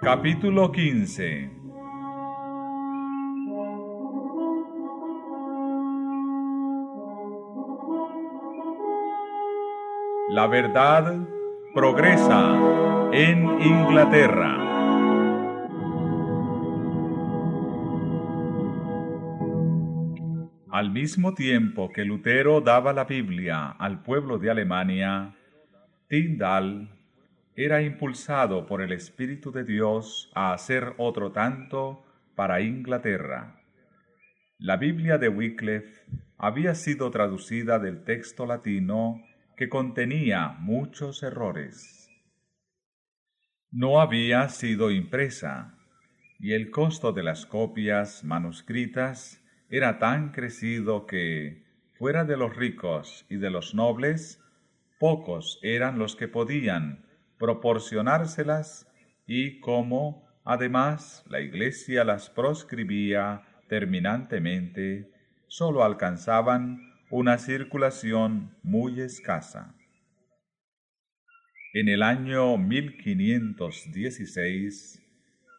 Capítulo 15 La verdad progresa en Inglaterra. Al mismo tiempo que Lutero daba la Biblia al pueblo de Alemania, Tyndall era impulsado por el Espíritu de Dios a hacer otro tanto para Inglaterra. La Biblia de Wycliffe había sido traducida del texto latino que contenía muchos errores. No había sido impresa, y el costo de las copias manuscritas era tan crecido que, fuera de los ricos y de los nobles, pocos eran los que podían proporcionárselas y como, además, la Iglesia las proscribía terminantemente, sólo alcanzaban una circulación muy escasa. En el año 1516,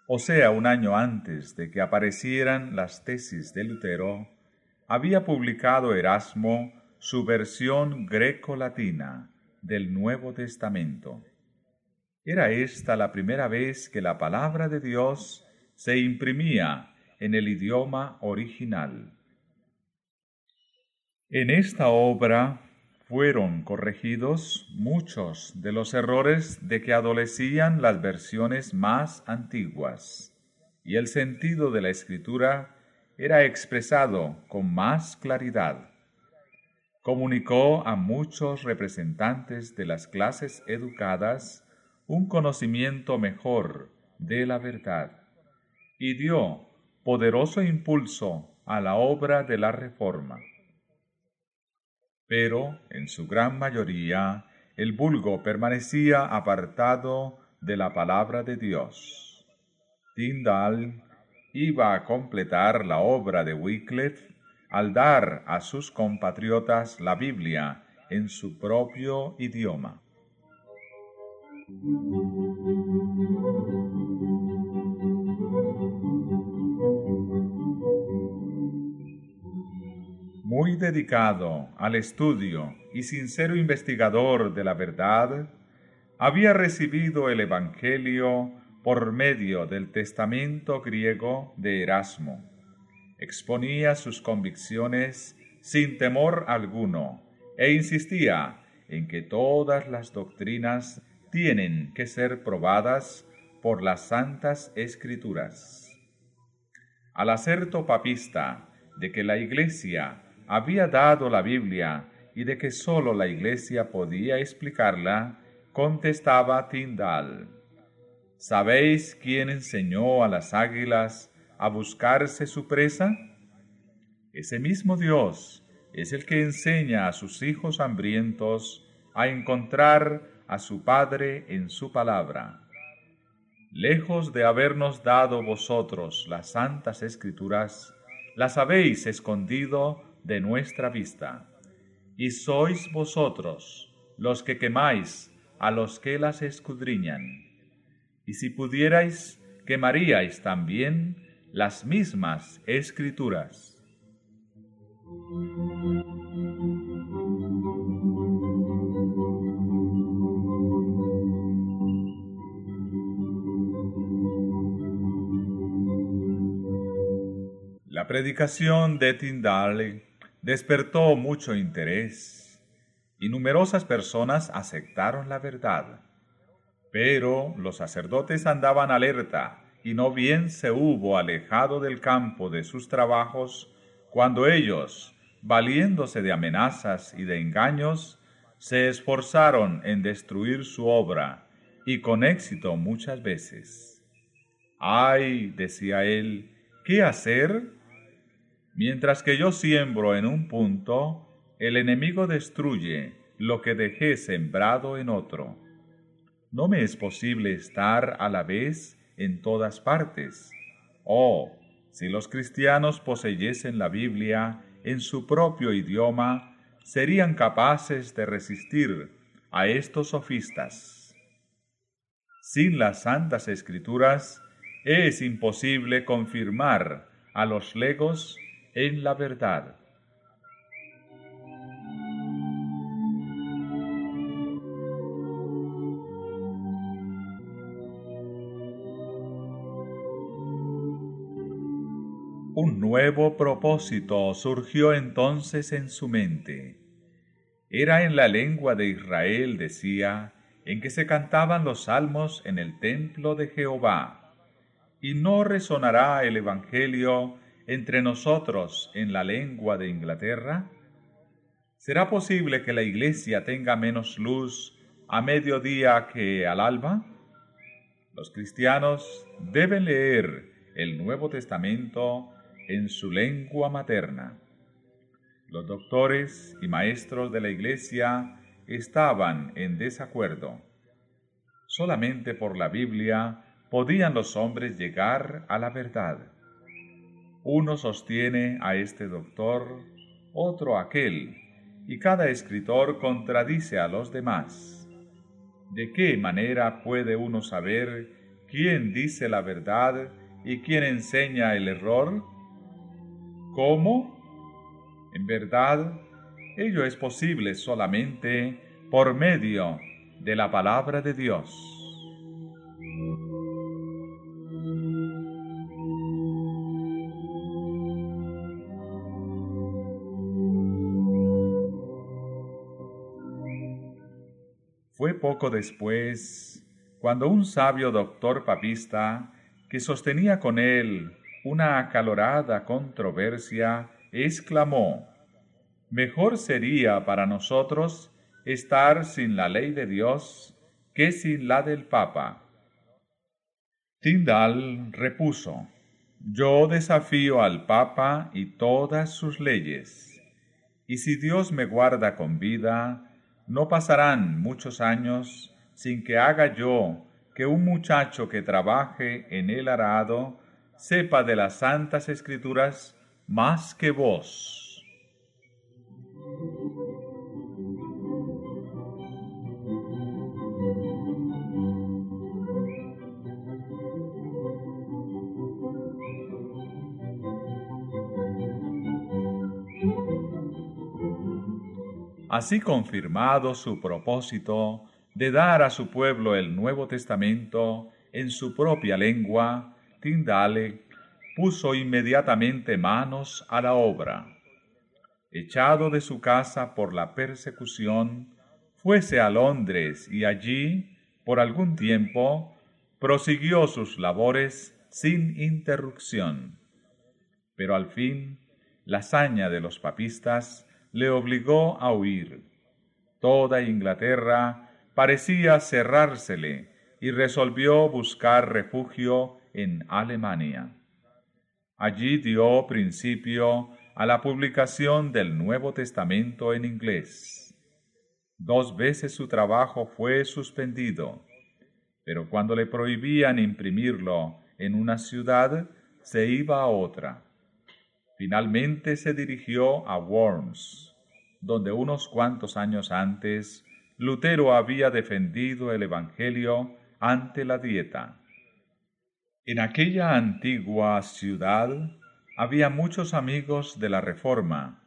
o sea, un año antes de que aparecieran las tesis de Lutero, había publicado Erasmo su versión greco-latina del Nuevo Testamento. Era esta la primera vez que la palabra de Dios se imprimía en el idioma original. En esta obra fueron corregidos muchos de los errores de que adolecían las versiones más antiguas, y el sentido de la escritura era expresado con más claridad. Comunicó a muchos representantes de las clases educadas un conocimiento mejor de la verdad y dio poderoso impulso a la obra de la reforma. Pero, en su gran mayoría, el vulgo permanecía apartado de la palabra de Dios. Tyndall iba a completar la obra de Wycliffe al dar a sus compatriotas la Biblia en su propio idioma. Muy dedicado al estudio y sincero investigador de la verdad, había recibido el Evangelio por medio del testamento griego de Erasmo. Exponía sus convicciones sin temor alguno e insistía en que todas las doctrinas tienen que ser probadas por las santas escrituras. Al acerto papista de que la Iglesia había dado la Biblia y de que sólo la Iglesia podía explicarla, contestaba Tyndall, ¿Sabéis quién enseñó a las águilas a buscarse su presa? Ese mismo Dios es el que enseña a sus hijos hambrientos a encontrar a su Padre en su palabra. Lejos de habernos dado vosotros las santas escrituras, las habéis escondido de nuestra vista, y sois vosotros los que quemáis a los que las escudriñan. Y si pudierais, quemaríais también las mismas escrituras. La predicación de Tyndall despertó mucho interés y numerosas personas aceptaron la verdad. Pero los sacerdotes andaban alerta y no bien se hubo alejado del campo de sus trabajos cuando ellos, valiéndose de amenazas y de engaños, se esforzaron en destruir su obra y con éxito muchas veces. Ay, decía él, ¿qué hacer? Mientras que yo siembro en un punto, el enemigo destruye lo que dejé sembrado en otro. No me es posible estar a la vez en todas partes. Oh, si los cristianos poseyesen la Biblia en su propio idioma, serían capaces de resistir a estos sofistas. Sin las santas escrituras es imposible confirmar a los legos en la verdad. Un nuevo propósito surgió entonces en su mente. Era en la lengua de Israel, decía, en que se cantaban los salmos en el templo de Jehová. Y no resonará el Evangelio entre nosotros en la lengua de Inglaterra. ¿Será posible que la Iglesia tenga menos luz a mediodía que al alba? Los cristianos deben leer el Nuevo Testamento en su lengua materna. Los doctores y maestros de la Iglesia estaban en desacuerdo. Solamente por la Biblia podían los hombres llegar a la verdad. Uno sostiene a este doctor, otro aquel, y cada escritor contradice a los demás. ¿De qué manera puede uno saber quién dice la verdad y quién enseña el error? ¿Cómo? En verdad, ello es posible solamente por medio de la palabra de Dios. Poco después, cuando un sabio doctor papista, que sostenía con él una acalorada controversia, exclamó, Mejor sería para nosotros estar sin la ley de Dios que sin la del Papa. Tyndall repuso, Yo desafío al Papa y todas sus leyes, y si Dios me guarda con vida, no pasarán muchos años sin que haga yo que un muchacho que trabaje en el arado sepa de las santas escrituras más que vos. Así confirmado su propósito de dar a su pueblo el Nuevo Testamento en su propia lengua, Tindale puso inmediatamente manos a la obra. Echado de su casa por la persecución, fuese a Londres y allí, por algún tiempo, prosiguió sus labores sin interrupción. Pero al fin, la hazaña de los papistas le obligó a huir. Toda Inglaterra parecía cerrársele y resolvió buscar refugio en Alemania. Allí dio principio a la publicación del Nuevo Testamento en inglés. Dos veces su trabajo fue suspendido, pero cuando le prohibían imprimirlo en una ciudad, se iba a otra. Finalmente se dirigió a Worms, donde unos cuantos años antes Lutero había defendido el Evangelio ante la dieta. En aquella antigua ciudad había muchos amigos de la Reforma,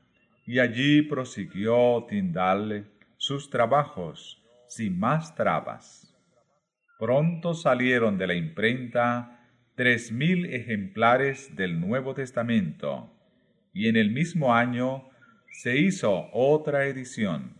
y allí prosiguió Tyndale sus trabajos sin más trabas. Pronto salieron de la imprenta tres mil ejemplares del Nuevo Testamento, y en el mismo año se hizo otra edición.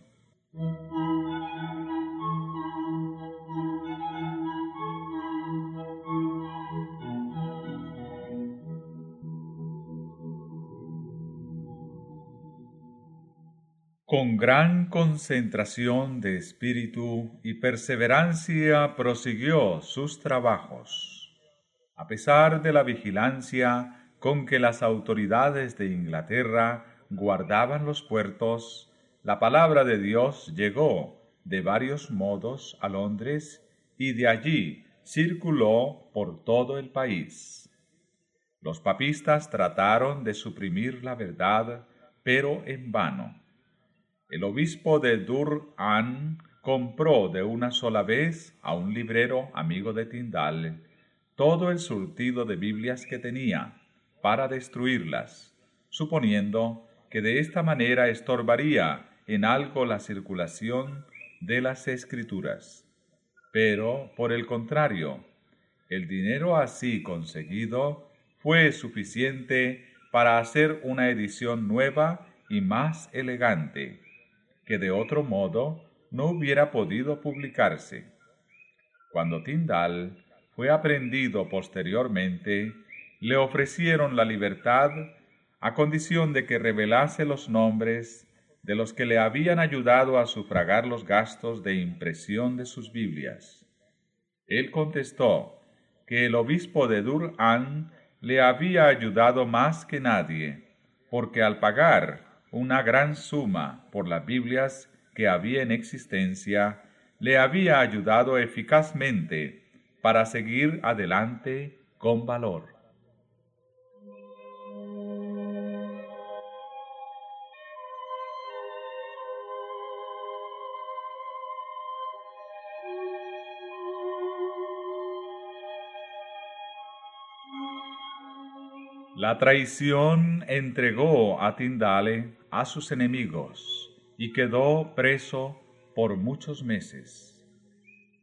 Con gran concentración de espíritu y perseverancia prosiguió sus trabajos. A pesar de la vigilancia con que las autoridades de Inglaterra guardaban los puertos, la palabra de Dios llegó de varios modos a Londres y de allí circuló por todo el país. Los papistas trataron de suprimir la verdad, pero en vano El obispo de Dur-An compró de una sola vez a un librero amigo de Tyndall todo el surtido de Biblias que tenía para destruirlas, suponiendo que de esta manera estorbaría en algo la circulación de las escrituras. Pero, por el contrario, el dinero así conseguido fue suficiente para hacer una edición nueva y más elegante, que de otro modo no hubiera podido publicarse. Cuando Tyndall fue aprendido posteriormente, le ofrecieron la libertad a condición de que revelase los nombres de los que le habían ayudado a sufragar los gastos de impresión de sus Biblias. Él contestó que el obispo de Dur-An le había ayudado más que nadie, porque al pagar una gran suma por las Biblias que había en existencia, le había ayudado eficazmente para seguir adelante con valor. La traición entregó a Tindale a sus enemigos y quedó preso por muchos meses.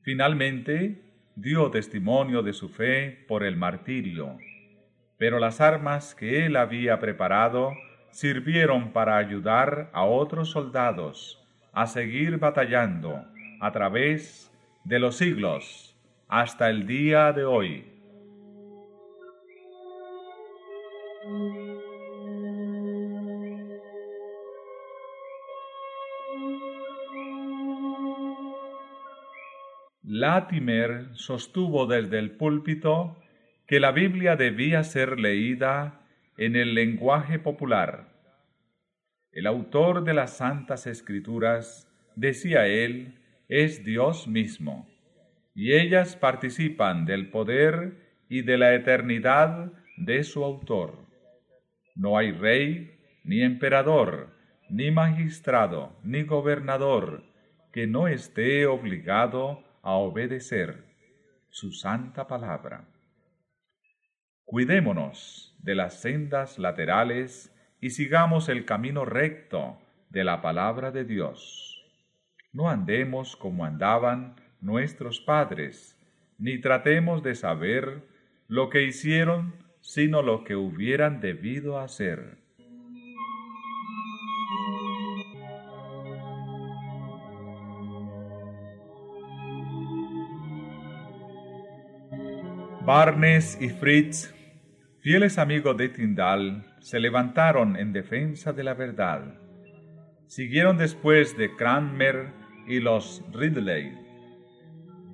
Finalmente dio testimonio de su fe por el martirio, pero las armas que él había preparado sirvieron para ayudar a otros soldados a seguir batallando a través de los siglos hasta el día de hoy. Latimer sostuvo desde el púlpito que la Biblia debía ser leída en el lenguaje popular. El autor de las Santas Escrituras, decía él, es Dios mismo, y ellas participan del poder y de la eternidad de su autor. No hay rey, ni emperador, ni magistrado, ni gobernador que no esté obligado a obedecer su santa palabra. Cuidémonos de las sendas laterales y sigamos el camino recto de la palabra de Dios. No andemos como andaban nuestros padres, ni tratemos de saber lo que hicieron, sino lo que hubieran debido hacer Barnes y Fritz, fieles amigos de Tyndall, se levantaron en defensa de la verdad. Siguieron después de Cranmer y los Ridley.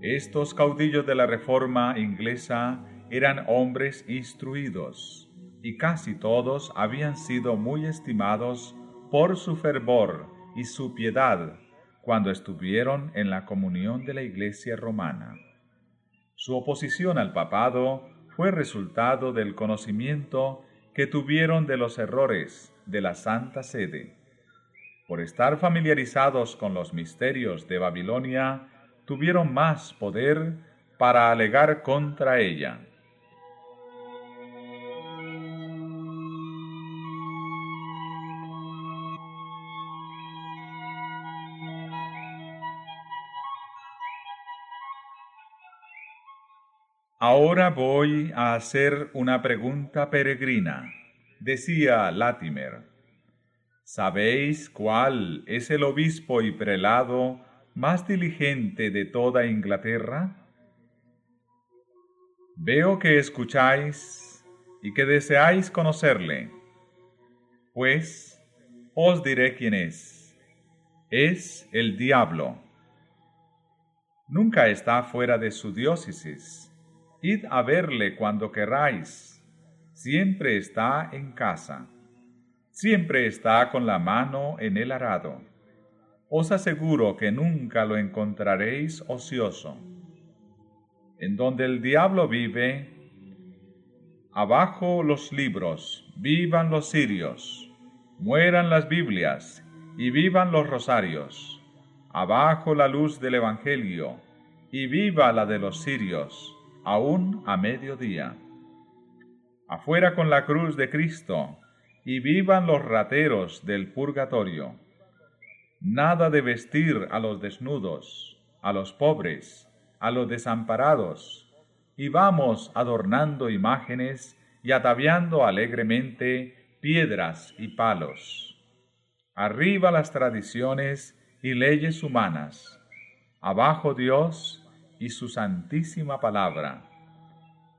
Estos caudillos de la Reforma inglesa eran hombres instruidos, y casi todos habían sido muy estimados por su fervor y su piedad cuando estuvieron en la comunión de la Iglesia romana. Su oposición al papado fue resultado del conocimiento que tuvieron de los errores de la Santa Sede. Por estar familiarizados con los misterios de Babilonia, tuvieron más poder para alegar contra ella. Ahora voy a hacer una pregunta peregrina, decía Latimer. ¿Sabéis cuál es el obispo y prelado más diligente de toda Inglaterra? Veo que escucháis y que deseáis conocerle. Pues os diré quién es. Es el diablo. Nunca está fuera de su diócesis Id a verle cuando queráis. Siempre está en casa. Siempre está con la mano en el arado. Os aseguro que nunca lo encontraréis ocioso. En donde el diablo vive, abajo los libros, vivan los sirios, mueran las Biblias y vivan los rosarios. Abajo la luz del Evangelio, y viva la de los sirios, aún a mediodía. Afuera con la cruz de Cristo, y vivan los rateros del purgatorio. Nada de vestir a los desnudos, a los pobres, a los desamparados, y vamos adornando imágenes y ataviando alegremente piedras y palos. Arriba las tradiciones y leyes humanas, abajo Dios y su santísima palabra.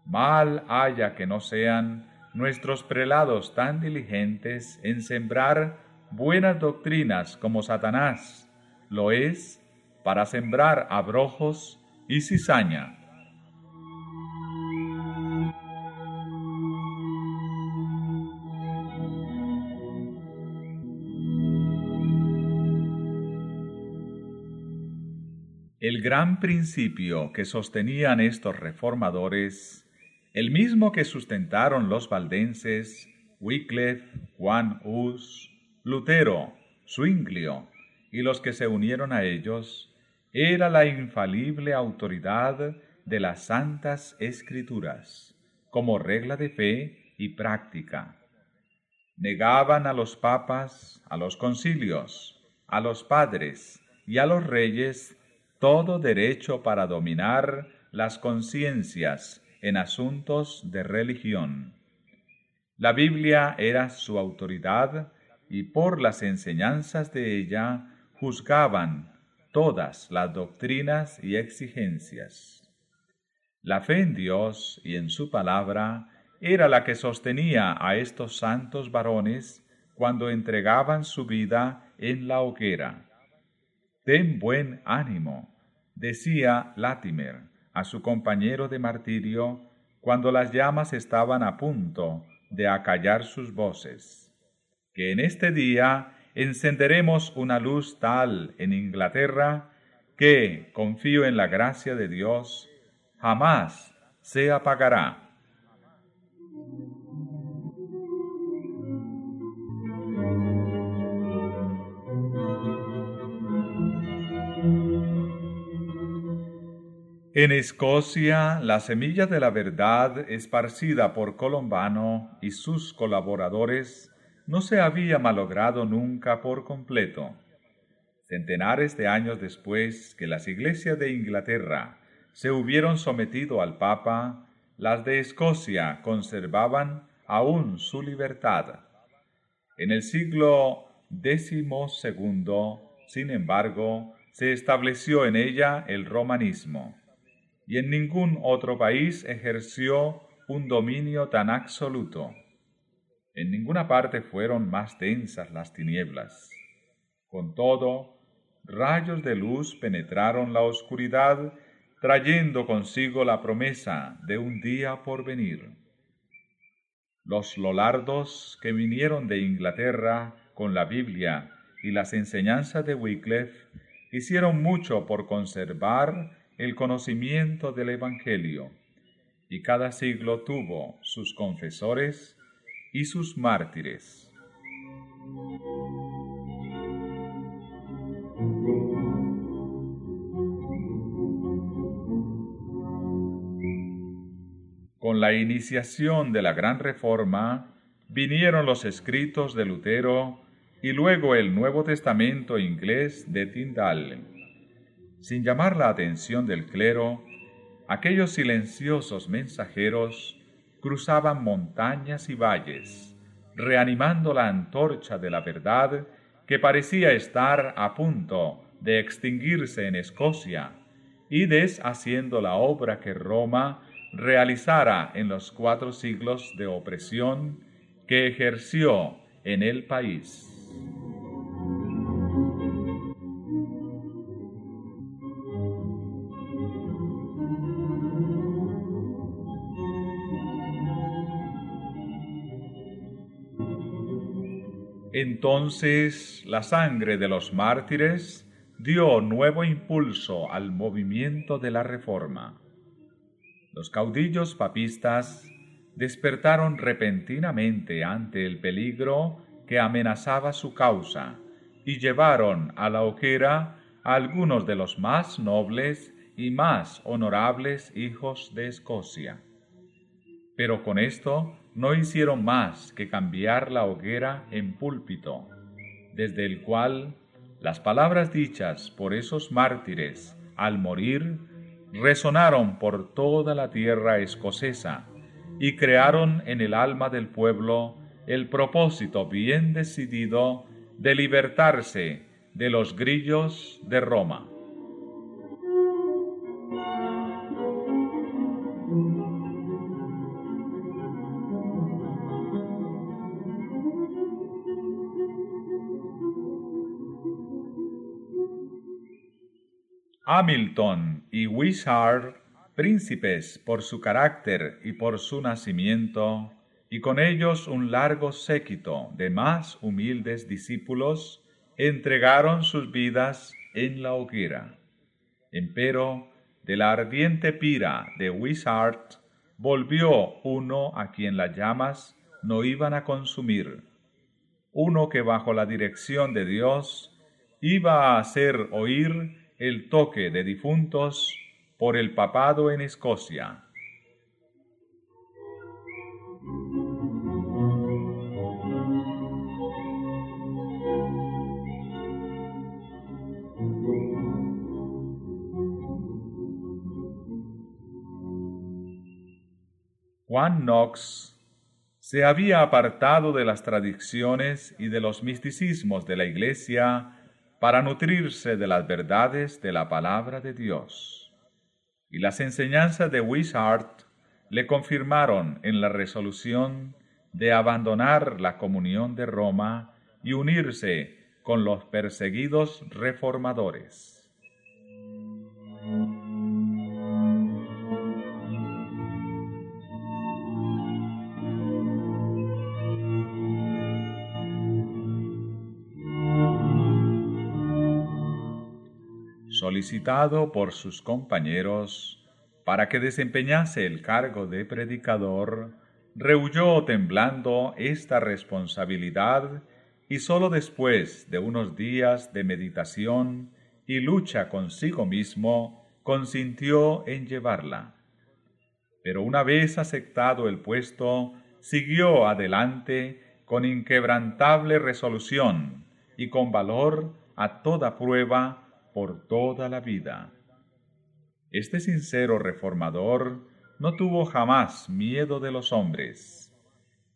Mal haya que no sean nuestros prelados tan diligentes en sembrar buenas doctrinas como Satanás lo es para sembrar abrojos y cizaña. El gran principio que sostenían estos reformadores, el mismo que sustentaron los valdenses, Wycliffe, Juan Hus, Lutero, Zwinglio y los que se unieron a ellos, era la infalible autoridad de las santas escrituras, como regla de fe y práctica. Negaban a los papas, a los concilios, a los padres y a los reyes todo derecho para dominar las conciencias en asuntos de religión. La Biblia era su autoridad y por las enseñanzas de ella juzgaban todas las doctrinas y exigencias. La fe en Dios y en su palabra era la que sostenía a estos santos varones cuando entregaban su vida en la hoguera. Ten buen ánimo, decía Latimer a su compañero de martirio cuando las llamas estaban a punto de acallar sus voces, que en este día encenderemos una luz tal en Inglaterra que, confío en la gracia de Dios, jamás se apagará. En Escocia, la semilla de la verdad esparcida por Colombano y sus colaboradores no se había malogrado nunca por completo. Centenares de años después que las iglesias de Inglaterra se hubieron sometido al Papa, las de Escocia conservaban aún su libertad. En el siglo XII, sin embargo, se estableció en ella el romanismo y en ningún otro país ejerció un dominio tan absoluto. En ninguna parte fueron más densas las tinieblas. Con todo, rayos de luz penetraron la oscuridad, trayendo consigo la promesa de un día por venir. Los lolardos que vinieron de Inglaterra con la Biblia y las enseñanzas de Wycliffe hicieron mucho por conservar el conocimiento del Evangelio, y cada siglo tuvo sus confesores y sus mártires. Con la iniciación de la Gran Reforma vinieron los escritos de Lutero y luego el Nuevo Testamento inglés de Tyndale sin llamar la atención del clero, aquellos silenciosos mensajeros cruzaban montañas y valles, reanimando la antorcha de la verdad que parecía estar a punto de extinguirse en Escocia y deshaciendo la obra que Roma realizara en los cuatro siglos de opresión que ejerció en el país. Entonces la sangre de los mártires dio nuevo impulso al movimiento de la reforma. Los caudillos papistas despertaron repentinamente ante el peligro que amenazaba su causa y llevaron a la hoguera a algunos de los más nobles y más honorables hijos de Escocia. Pero con esto no hicieron más que cambiar la hoguera en púlpito, desde el cual las palabras dichas por esos mártires al morir resonaron por toda la tierra escocesa y crearon en el alma del pueblo el propósito bien decidido de libertarse de los grillos de Roma. Hamilton y Wishart, príncipes por su carácter y por su nacimiento, y con ellos un largo séquito de más humildes discípulos, entregaron sus vidas en la hoguera. Empero, de la ardiente pira de Wishart, volvió uno a quien las llamas no iban a consumir, uno que bajo la dirección de Dios iba a hacer oír el toque de difuntos por el papado en Escocia. Juan Knox se había apartado de las tradiciones y de los misticismos de la Iglesia para nutrirse de las verdades de la palabra de Dios. Y las enseñanzas de Wishart le confirmaron en la resolución de abandonar la comunión de Roma y unirse con los perseguidos reformadores. Solicitado por sus compañeros para que desempeñase el cargo de predicador, rehuyó temblando esta responsabilidad y sólo después de unos días de meditación y lucha consigo mismo consintió en llevarla. Pero una vez aceptado el puesto, siguió adelante con inquebrantable resolución y con valor a toda prueba por toda la vida. Este sincero reformador no tuvo jamás miedo de los hombres.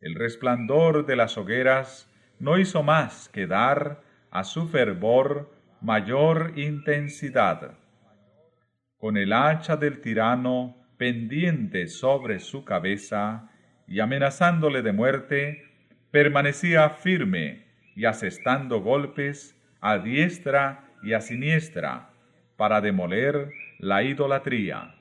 El resplandor de las hogueras no hizo más que dar a su fervor mayor intensidad. Con el hacha del tirano pendiente sobre su cabeza y amenazándole de muerte, permanecía firme y asestando golpes a diestra y a siniestra para demoler la idolatría.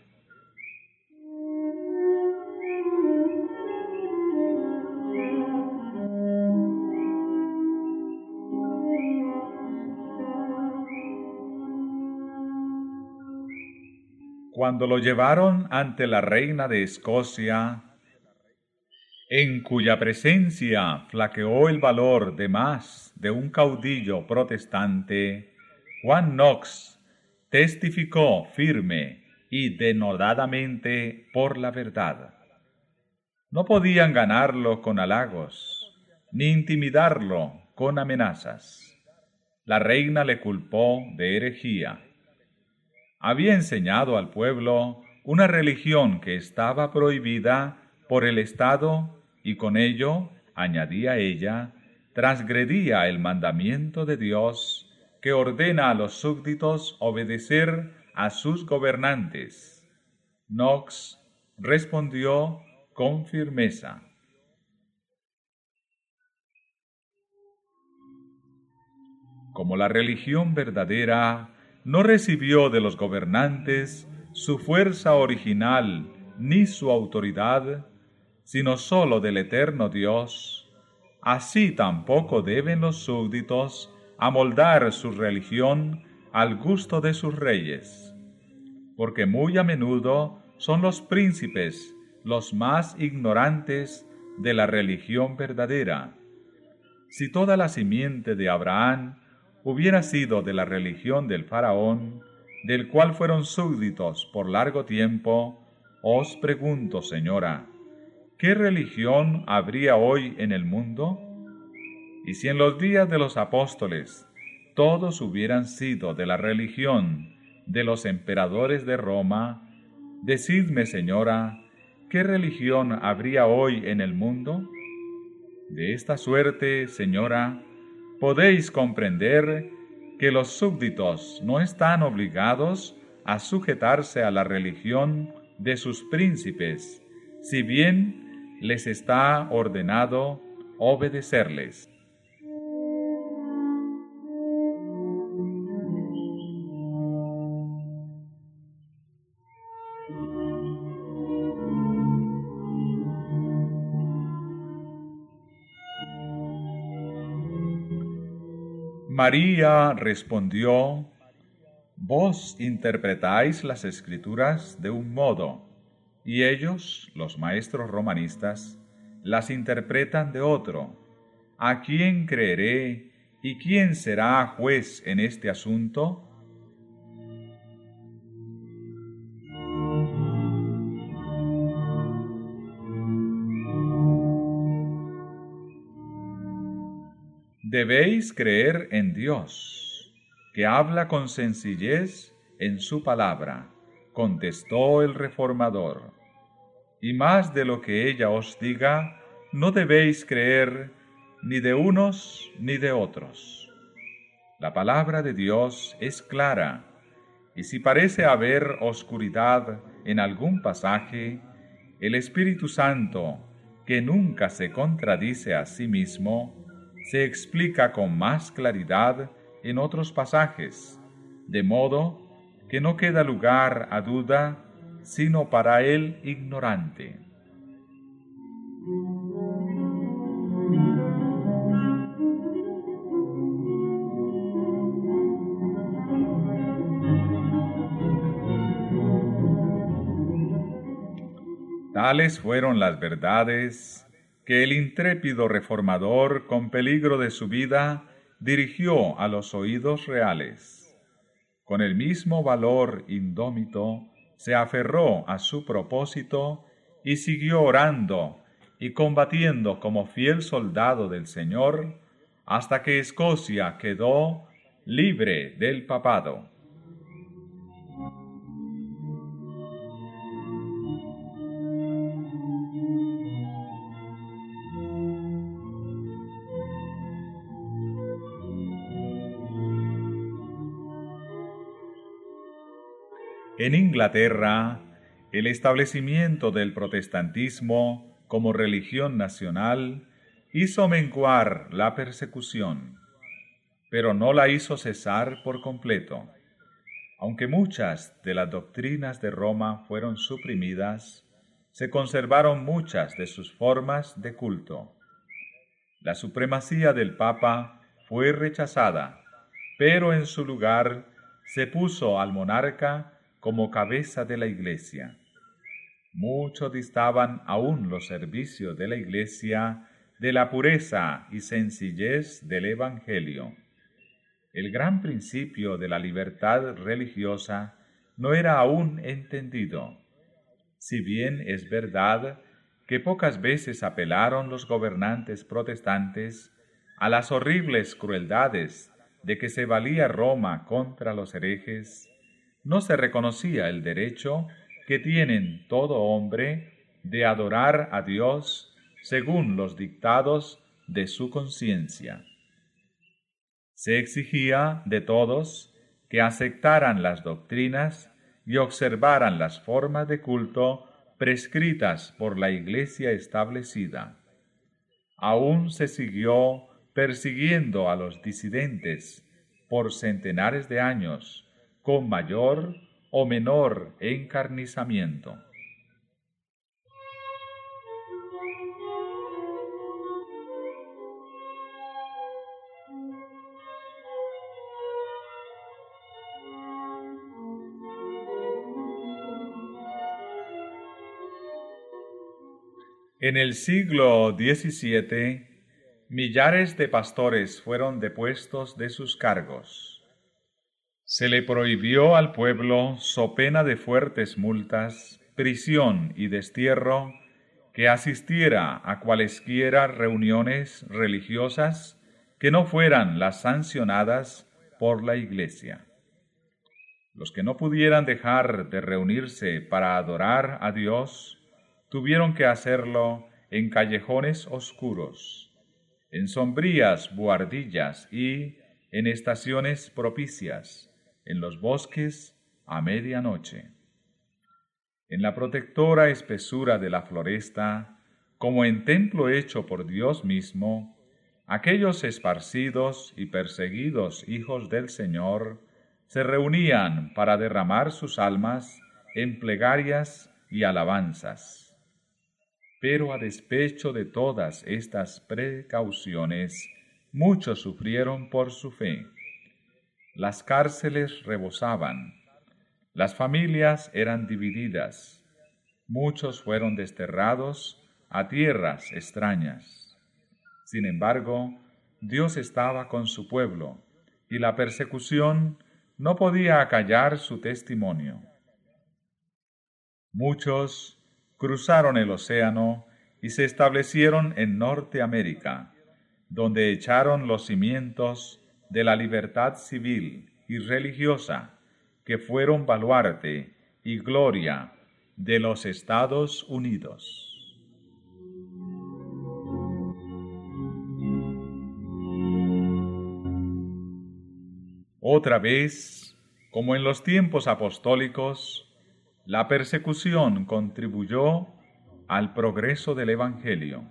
Cuando lo llevaron ante la reina de Escocia, en cuya presencia flaqueó el valor de más de un caudillo protestante, Juan Knox testificó firme y denodadamente por la verdad. No podían ganarlo con halagos, ni intimidarlo con amenazas. La reina le culpó de herejía. Había enseñado al pueblo una religión que estaba prohibida por el Estado y con ello, añadía ella, transgredía el mandamiento de Dios que ordena a los súbditos obedecer a sus gobernantes. Knox respondió con firmeza. Como la religión verdadera no recibió de los gobernantes su fuerza original ni su autoridad, sino sólo del eterno Dios, así tampoco deben los súbditos amoldar su religión al gusto de sus reyes, porque muy a menudo son los príncipes los más ignorantes de la religión verdadera. Si toda la simiente de Abraham hubiera sido de la religión del faraón, del cual fueron súbditos por largo tiempo, os pregunto, señora, ¿qué religión habría hoy en el mundo? Y si en los días de los apóstoles todos hubieran sido de la religión de los emperadores de Roma, decidme, señora, ¿qué religión habría hoy en el mundo? De esta suerte, señora, podéis comprender que los súbditos no están obligados a sujetarse a la religión de sus príncipes, si bien les está ordenado obedecerles. María respondió, Vos interpretáis las escrituras de un modo, y ellos, los maestros romanistas, las interpretan de otro. ¿A quién creeré y quién será juez en este asunto? Debéis creer en Dios, que habla con sencillez en su palabra, contestó el reformador. Y más de lo que ella os diga, no debéis creer ni de unos ni de otros. La palabra de Dios es clara, y si parece haber oscuridad en algún pasaje, el Espíritu Santo, que nunca se contradice a sí mismo, se explica con más claridad en otros pasajes, de modo que no queda lugar a duda sino para el ignorante. Tales fueron las verdades que el intrépido reformador, con peligro de su vida, dirigió a los oídos reales. Con el mismo valor indómito, se aferró a su propósito y siguió orando y combatiendo como fiel soldado del Señor hasta que Escocia quedó libre del papado. En Inglaterra, el establecimiento del protestantismo como religión nacional hizo menguar la persecución, pero no la hizo cesar por completo. Aunque muchas de las doctrinas de Roma fueron suprimidas, se conservaron muchas de sus formas de culto. La supremacía del Papa fue rechazada, pero en su lugar se puso al monarca como cabeza de la Iglesia. Mucho distaban aún los servicios de la Iglesia de la pureza y sencillez del Evangelio. El gran principio de la libertad religiosa no era aún entendido. Si bien es verdad que pocas veces apelaron los gobernantes protestantes a las horribles crueldades de que se valía Roma contra los herejes, no se reconocía el derecho que tienen todo hombre de adorar a Dios según los dictados de su conciencia. Se exigía de todos que aceptaran las doctrinas y observaran las formas de culto prescritas por la Iglesia establecida. Aún se siguió persiguiendo a los disidentes por centenares de años, con mayor o menor encarnizamiento. En el siglo XVII, millares de pastores fueron depuestos de sus cargos. Se le prohibió al pueblo, so pena de fuertes multas, prisión y destierro, que asistiera a cualesquiera reuniones religiosas que no fueran las sancionadas por la Iglesia. Los que no pudieran dejar de reunirse para adorar a Dios, tuvieron que hacerlo en callejones oscuros, en sombrías buhardillas y en estaciones propicias, en los bosques a medianoche. En la protectora espesura de la floresta, como en templo hecho por Dios mismo, aquellos esparcidos y perseguidos hijos del Señor se reunían para derramar sus almas en plegarias y alabanzas. Pero a despecho de todas estas precauciones, muchos sufrieron por su fe. Las cárceles rebosaban, las familias eran divididas, muchos fueron desterrados a tierras extrañas. Sin embargo, Dios estaba con su pueblo, y la persecución no podía acallar su testimonio. Muchos cruzaron el océano y se establecieron en Norteamérica, donde echaron los cimientos de la libertad civil y religiosa que fueron baluarte y gloria de los Estados Unidos. Otra vez, como en los tiempos apostólicos, la persecución contribuyó al progreso del Evangelio.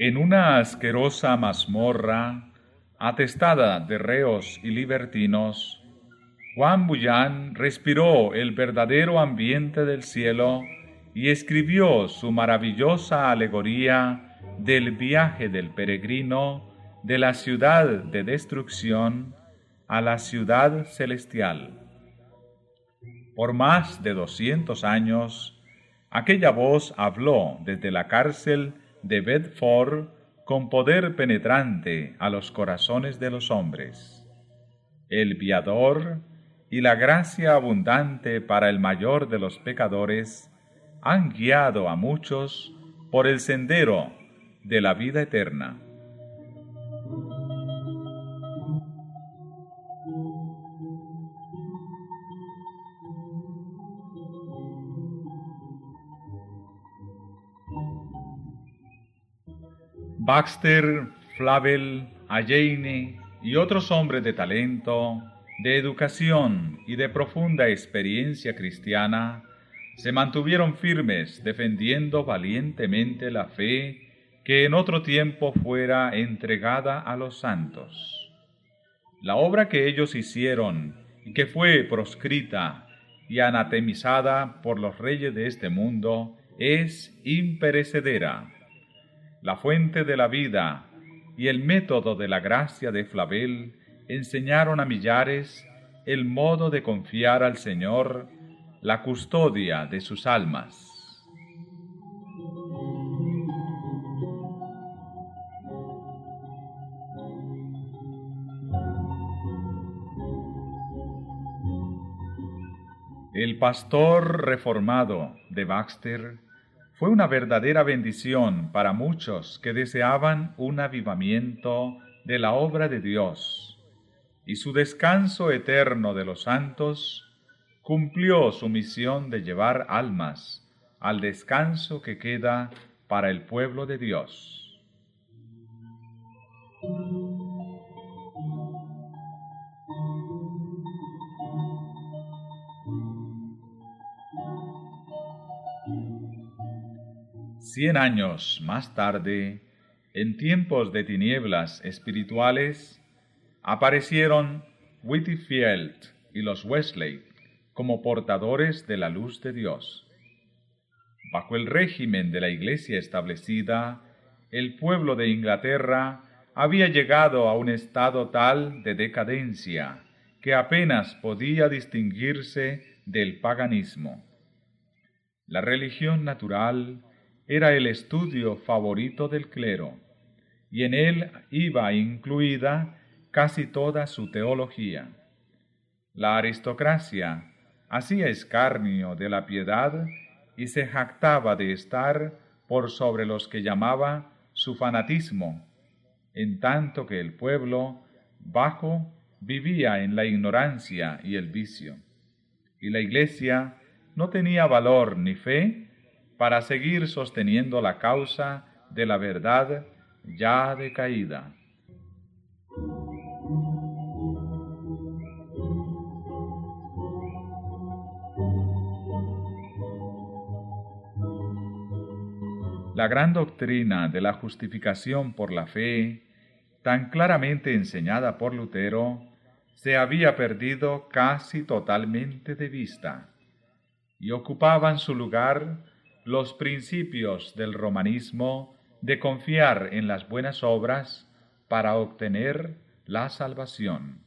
En una asquerosa mazmorra, atestada de reos y libertinos, Juan Bullán respiró el verdadero ambiente del cielo y escribió su maravillosa alegoría del viaje del peregrino de la ciudad de destrucción a la ciudad celestial. Por más de doscientos años, aquella voz habló desde la cárcel de Bedford con poder penetrante a los corazones de los hombres. El viador y la gracia abundante para el mayor de los pecadores han guiado a muchos por el sendero de la vida eterna. Baxter, Flavel, Alleine y otros hombres de talento, de educación y de profunda experiencia cristiana se mantuvieron firmes defendiendo valientemente la fe que en otro tiempo fuera entregada a los santos. La obra que ellos hicieron y que fue proscrita y anatemizada por los reyes de este mundo es imperecedera la fuente de la vida y el método de la gracia de Flavel enseñaron a millares el modo de confiar al Señor la custodia de sus almas. El pastor reformado de Baxter fue una verdadera bendición para muchos que deseaban un avivamiento de la obra de Dios, y su descanso eterno de los santos cumplió su misión de llevar almas al descanso que queda para el pueblo de Dios. Cien años más tarde, en tiempos de tinieblas espirituales, aparecieron Whitfield y los Wesley como portadores de la luz de Dios. Bajo el régimen de la Iglesia establecida, el pueblo de Inglaterra había llegado a un estado tal de decadencia que apenas podía distinguirse del paganismo. La religión natural era el estudio favorito del clero, y en él iba incluida casi toda su teología. La aristocracia hacía escarnio de la piedad y se jactaba de estar por sobre los que llamaba su fanatismo, en tanto que el pueblo bajo vivía en la ignorancia y el vicio, y la iglesia no tenía valor ni fe para seguir sosteniendo la causa de la verdad ya decaída. La gran doctrina de la justificación por la fe, tan claramente enseñada por Lutero, se había perdido casi totalmente de vista y ocupaban su lugar los principios del romanismo de confiar en las buenas obras para obtener la salvación.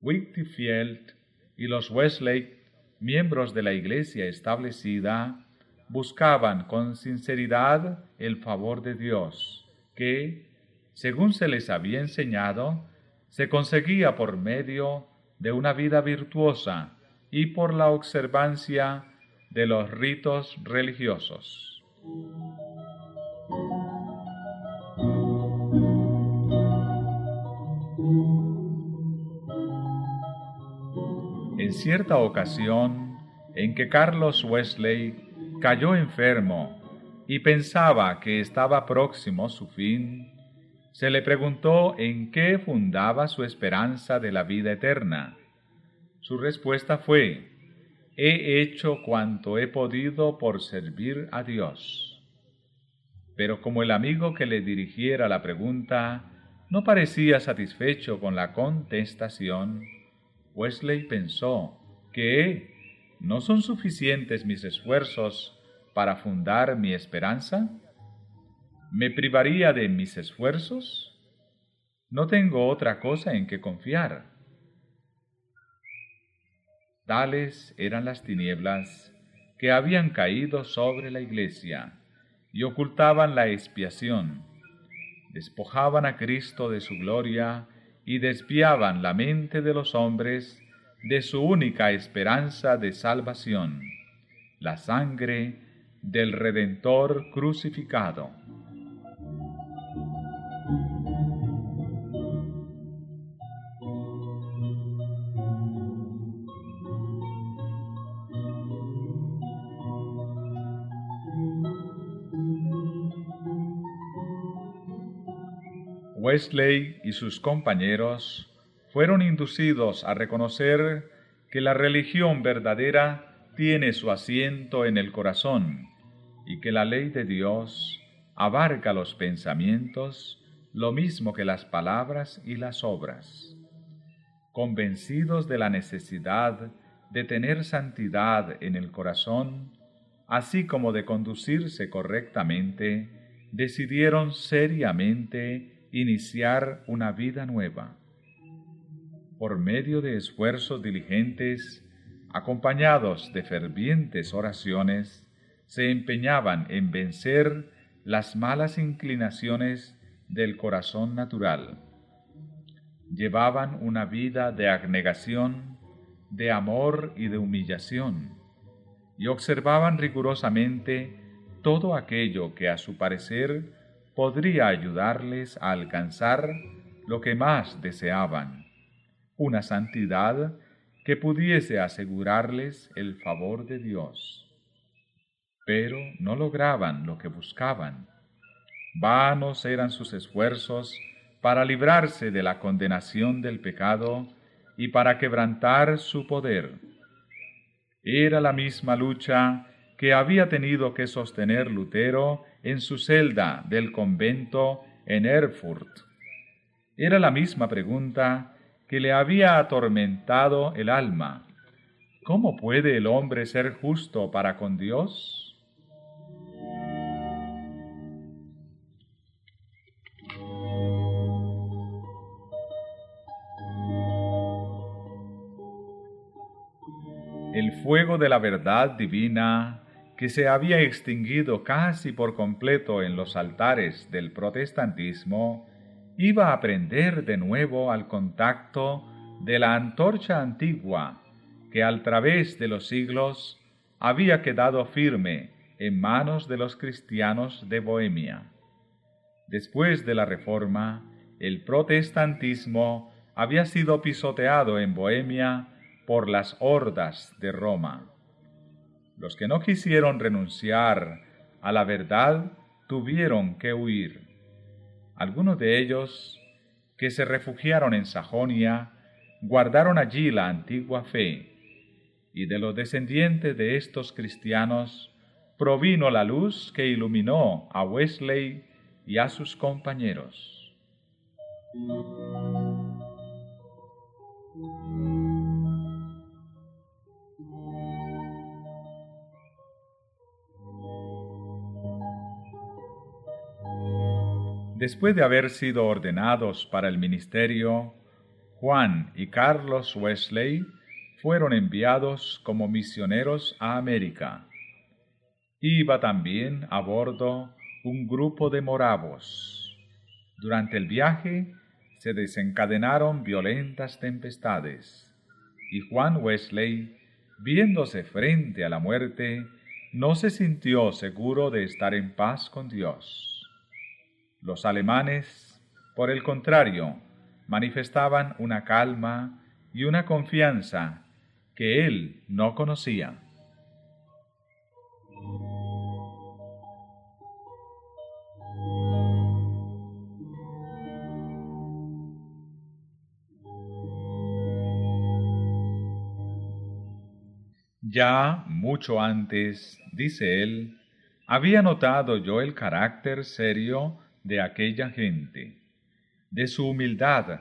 Whitfield y los Wesley, miembros de la iglesia establecida, buscaban con sinceridad el favor de Dios, que, según se les había enseñado, se conseguía por medio de una vida virtuosa y por la observancia de los ritos religiosos. En cierta ocasión en que Carlos Wesley cayó enfermo y pensaba que estaba próximo su fin, se le preguntó en qué fundaba su esperanza de la vida eterna. Su respuesta fue, he hecho cuanto he podido por servir a Dios. Pero como el amigo que le dirigiera la pregunta no parecía satisfecho con la contestación, Wesley pensó que no son suficientes mis esfuerzos para fundar mi esperanza. ¿Me privaría de mis esfuerzos? No tengo otra cosa en que confiar. Tales eran las tinieblas que habían caído sobre la iglesia y ocultaban la expiación, despojaban a Cristo de su gloria y desviaban la mente de los hombres de su única esperanza de salvación, la sangre del Redentor crucificado. Wesley y sus compañeros fueron inducidos a reconocer que la religión verdadera tiene su asiento en el corazón y que la ley de Dios abarca los pensamientos lo mismo que las palabras y las obras. Convencidos de la necesidad de tener santidad en el corazón, así como de conducirse correctamente, decidieron seriamente iniciar una vida nueva. Por medio de esfuerzos diligentes, acompañados de fervientes oraciones, se empeñaban en vencer las malas inclinaciones del corazón natural. Llevaban una vida de abnegación, de amor y de humillación, y observaban rigurosamente todo aquello que a su parecer podría ayudarles a alcanzar lo que más deseaban, una santidad que pudiese asegurarles el favor de Dios. Pero no lograban lo que buscaban. Vanos eran sus esfuerzos para librarse de la condenación del pecado y para quebrantar su poder. Era la misma lucha que había tenido que sostener Lutero en su celda del convento en Erfurt. Era la misma pregunta que le había atormentado el alma. ¿Cómo puede el hombre ser justo para con Dios? El fuego de la verdad divina que se había extinguido casi por completo en los altares del protestantismo, iba a prender de nuevo al contacto de la antorcha antigua que al través de los siglos había quedado firme en manos de los cristianos de Bohemia. Después de la Reforma, el protestantismo había sido pisoteado en Bohemia por las hordas de Roma. Los que no quisieron renunciar a la verdad tuvieron que huir. Algunos de ellos, que se refugiaron en Sajonia, guardaron allí la antigua fe, y de los descendientes de estos cristianos provino la luz que iluminó a Wesley y a sus compañeros. Después de haber sido ordenados para el ministerio, Juan y Carlos Wesley fueron enviados como misioneros a América. Iba también a bordo un grupo de moravos. Durante el viaje se desencadenaron violentas tempestades, y Juan Wesley, viéndose frente a la muerte, no se sintió seguro de estar en paz con Dios. Los alemanes, por el contrario, manifestaban una calma y una confianza que él no conocía. Ya mucho antes, dice él, había notado yo el carácter serio de aquella gente. De su humildad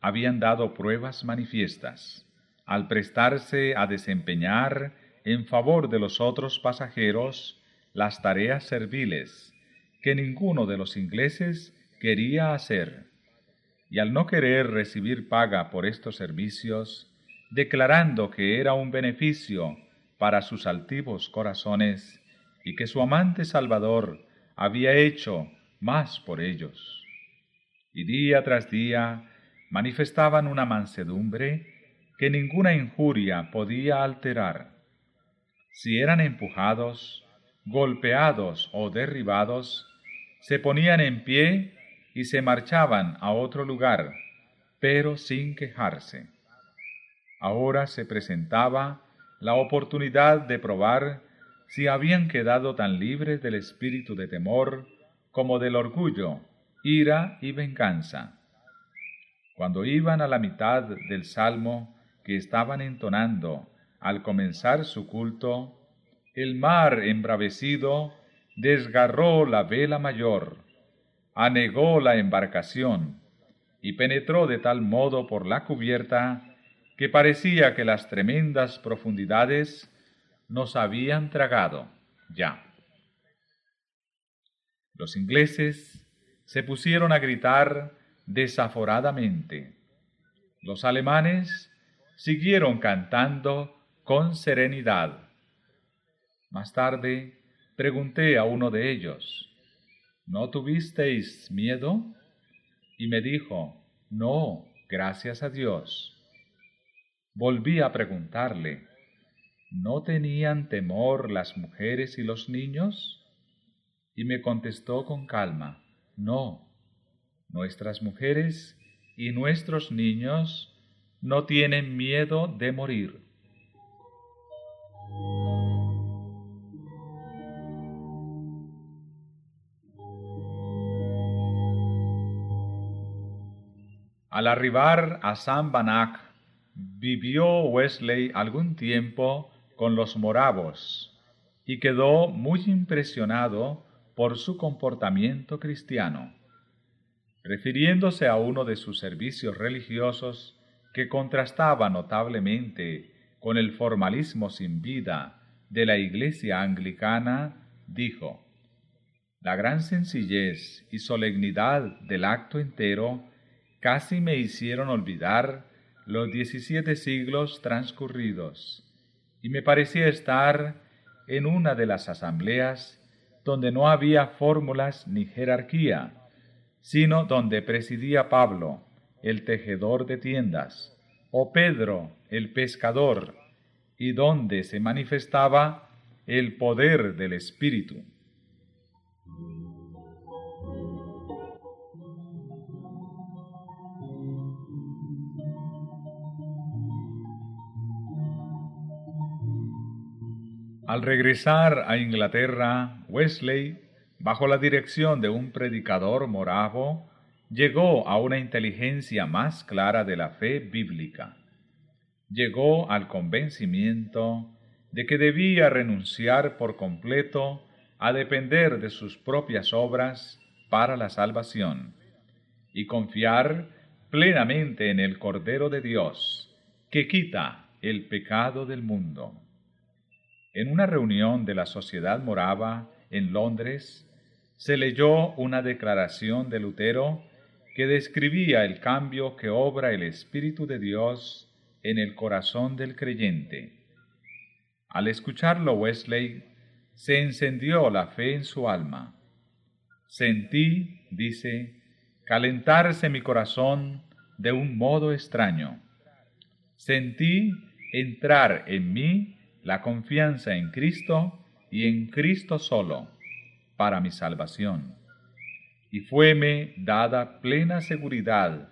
habían dado pruebas manifiestas al prestarse a desempeñar en favor de los otros pasajeros las tareas serviles que ninguno de los ingleses quería hacer, y al no querer recibir paga por estos servicios, declarando que era un beneficio para sus altivos corazones y que su amante Salvador había hecho más por ellos. Y día tras día manifestaban una mansedumbre que ninguna injuria podía alterar. Si eran empujados, golpeados o derribados, se ponían en pie y se marchaban a otro lugar, pero sin quejarse. Ahora se presentaba la oportunidad de probar si habían quedado tan libres del espíritu de temor como del orgullo, ira y venganza. Cuando iban a la mitad del salmo que estaban entonando al comenzar su culto, el mar embravecido desgarró la vela mayor, anegó la embarcación y penetró de tal modo por la cubierta que parecía que las tremendas profundidades nos habían tragado ya. Los ingleses se pusieron a gritar desaforadamente. Los alemanes siguieron cantando con serenidad. Más tarde pregunté a uno de ellos, ¿no tuvisteis miedo? Y me dijo, no, gracias a Dios. Volví a preguntarle, ¿no tenían temor las mujeres y los niños? Y me contestó con calma, no, nuestras mujeres y nuestros niños no tienen miedo de morir. Al arribar a San Banach, vivió Wesley algún tiempo con los moravos y quedó muy impresionado por su comportamiento cristiano. Refiriéndose a uno de sus servicios religiosos que contrastaba notablemente con el formalismo sin vida de la Iglesia anglicana, dijo, La gran sencillez y solemnidad del acto entero casi me hicieron olvidar los diecisiete siglos transcurridos, y me parecía estar en una de las asambleas donde no había fórmulas ni jerarquía, sino donde presidía Pablo, el tejedor de tiendas, o Pedro, el pescador, y donde se manifestaba el poder del Espíritu. Al regresar a Inglaterra, Wesley, bajo la dirección de un predicador moravo, llegó a una inteligencia más clara de la fe bíblica. Llegó al convencimiento de que debía renunciar por completo a depender de sus propias obras para la salvación y confiar plenamente en el Cordero de Dios, que quita el pecado del mundo. En una reunión de la Sociedad Morava en Londres, se leyó una declaración de Lutero que describía el cambio que obra el Espíritu de Dios en el corazón del creyente. Al escucharlo Wesley, se encendió la fe en su alma. Sentí, dice, calentarse mi corazón de un modo extraño. Sentí entrar en mí la confianza en Cristo y en Cristo solo para mi salvación. Y fueme dada plena seguridad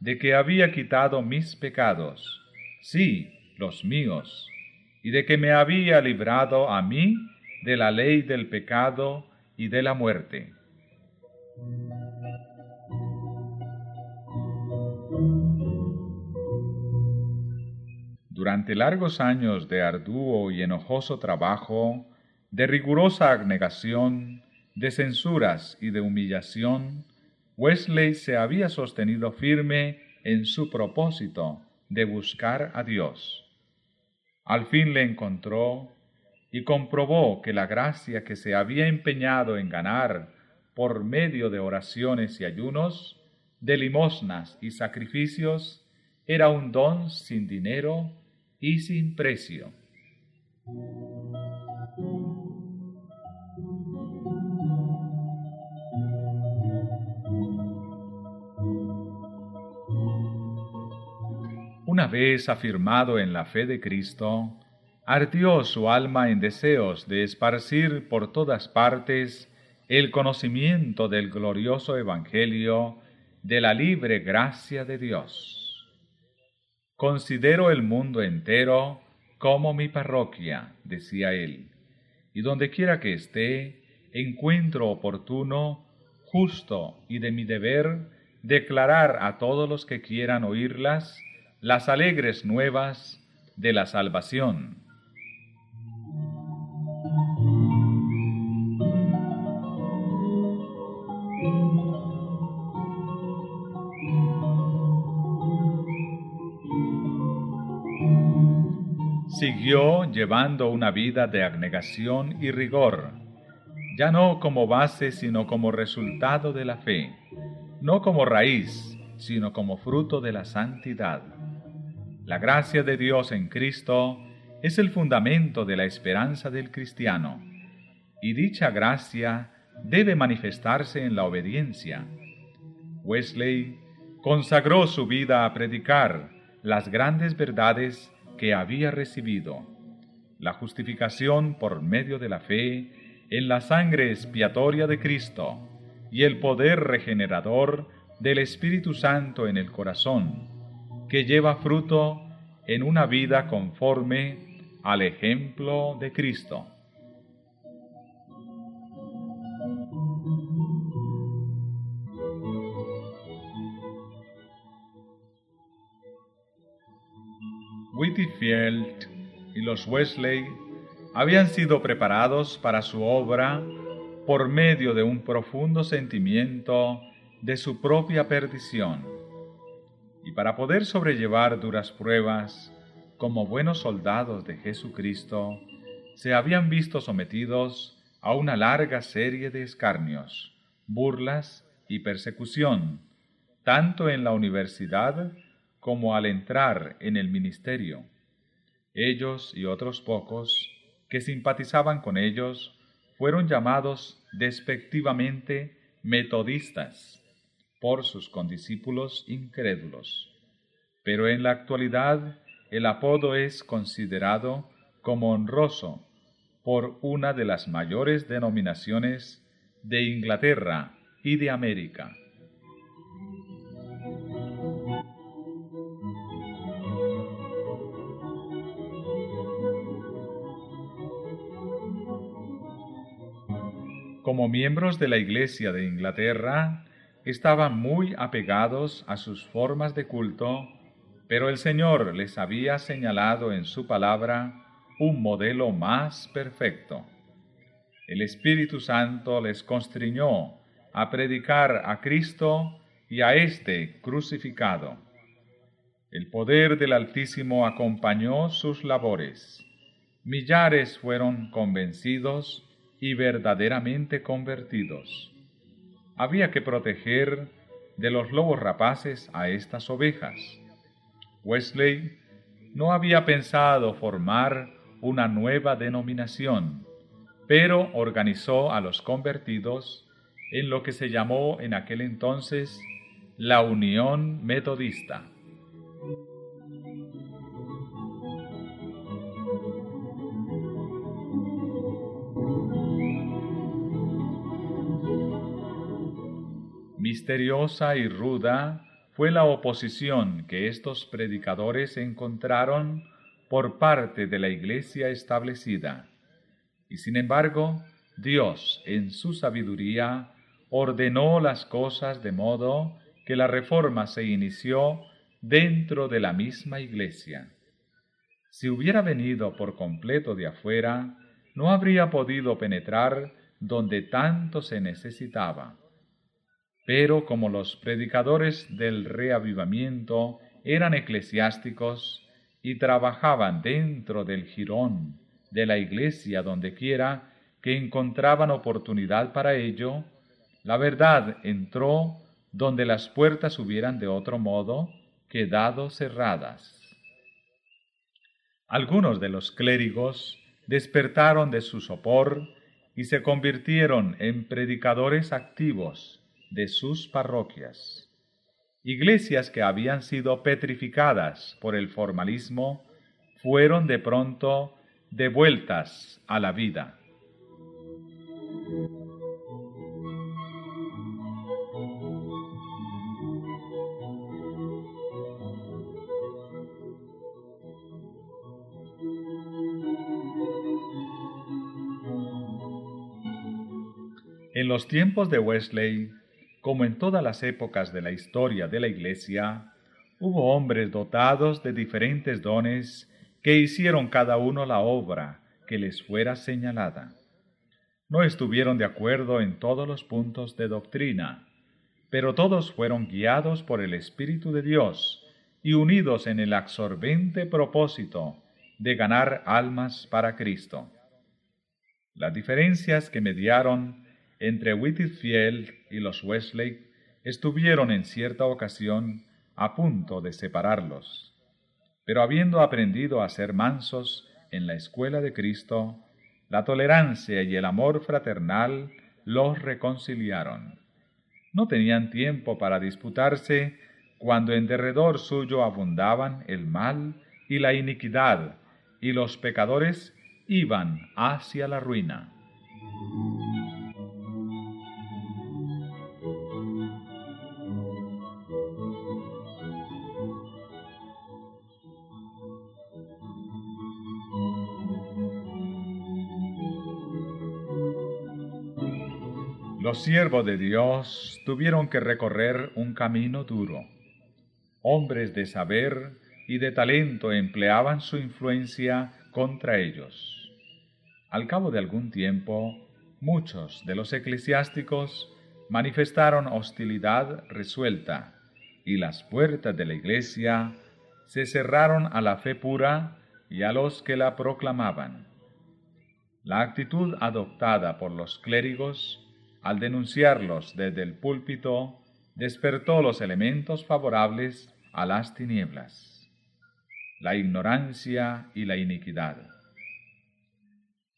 de que había quitado mis pecados, sí, los míos, y de que me había librado a mí de la ley del pecado y de la muerte. Durante largos años de arduo y enojoso trabajo, de rigurosa abnegación, de censuras y de humillación, Wesley se había sostenido firme en su propósito de buscar a Dios. Al fin le encontró y comprobó que la gracia que se había empeñado en ganar por medio de oraciones y ayunos, de limosnas y sacrificios, era un don sin dinero y sin precio. Una vez afirmado en la fe de Cristo, ardió su alma en deseos de esparcir por todas partes el conocimiento del glorioso Evangelio de la libre gracia de Dios. Considero el mundo entero como mi parroquia, decía él, y donde quiera que esté, encuentro oportuno, justo y de mi deber declarar a todos los que quieran oírlas las alegres nuevas de la salvación. Siguió llevando una vida de abnegación y rigor, ya no como base sino como resultado de la fe, no como raíz sino como fruto de la santidad. La gracia de Dios en Cristo es el fundamento de la esperanza del cristiano, y dicha gracia debe manifestarse en la obediencia. Wesley consagró su vida a predicar las grandes verdades que había recibido, la justificación por medio de la fe en la sangre expiatoria de Cristo y el poder regenerador del Espíritu Santo en el corazón, que lleva fruto en una vida conforme al ejemplo de Cristo. Whitfield y los Wesley habían sido preparados para su obra por medio de un profundo sentimiento de su propia perdición. Y para poder sobrellevar duras pruebas, como buenos soldados de Jesucristo, se habían visto sometidos a una larga serie de escarnios, burlas y persecución, tanto en la universidad como al entrar en el ministerio. Ellos y otros pocos que simpatizaban con ellos fueron llamados despectivamente metodistas por sus condiscípulos incrédulos. Pero en la actualidad el apodo es considerado como honroso por una de las mayores denominaciones de Inglaterra y de América. Como miembros de la Iglesia de Inglaterra, estaban muy apegados a sus formas de culto, pero el Señor les había señalado en su palabra un modelo más perfecto. El Espíritu Santo les constriñó a predicar a Cristo y a éste crucificado. El poder del Altísimo acompañó sus labores. Millares fueron convencidos y verdaderamente convertidos. Había que proteger de los lobos rapaces a estas ovejas. Wesley no había pensado formar una nueva denominación, pero organizó a los convertidos en lo que se llamó en aquel entonces la Unión Metodista. Misteriosa y ruda fue la oposición que estos predicadores encontraron por parte de la iglesia establecida. Y sin embargo, Dios, en su sabiduría, ordenó las cosas de modo que la reforma se inició dentro de la misma iglesia. Si hubiera venido por completo de afuera, no habría podido penetrar donde tanto se necesitaba. Pero como los predicadores del reavivamiento eran eclesiásticos, y trabajaban dentro del jirón de la iglesia donde quiera que encontraban oportunidad para ello, la verdad entró donde las puertas hubieran de otro modo quedado cerradas. Algunos de los clérigos despertaron de su sopor y se convirtieron en predicadores activos de sus parroquias. Iglesias que habían sido petrificadas por el formalismo fueron de pronto devueltas a la vida. En los tiempos de Wesley, como en todas las épocas de la historia de la Iglesia, hubo hombres dotados de diferentes dones que hicieron cada uno la obra que les fuera señalada. No estuvieron de acuerdo en todos los puntos de doctrina, pero todos fueron guiados por el Espíritu de Dios y unidos en el absorbente propósito de ganar almas para Cristo. Las diferencias que mediaron entre Whitfield y los Wesley estuvieron en cierta ocasión a punto de separarlos. Pero habiendo aprendido a ser mansos en la escuela de Cristo, la tolerancia y el amor fraternal los reconciliaron. No tenían tiempo para disputarse cuando en derredor suyo abundaban el mal y la iniquidad, y los pecadores iban hacia la ruina. Los siervos de Dios tuvieron que recorrer un camino duro. Hombres de saber y de talento empleaban su influencia contra ellos. Al cabo de algún tiempo, muchos de los eclesiásticos manifestaron hostilidad resuelta y las puertas de la iglesia se cerraron a la fe pura y a los que la proclamaban. La actitud adoptada por los clérigos al denunciarlos desde el púlpito, despertó los elementos favorables a las tinieblas, la ignorancia y la iniquidad.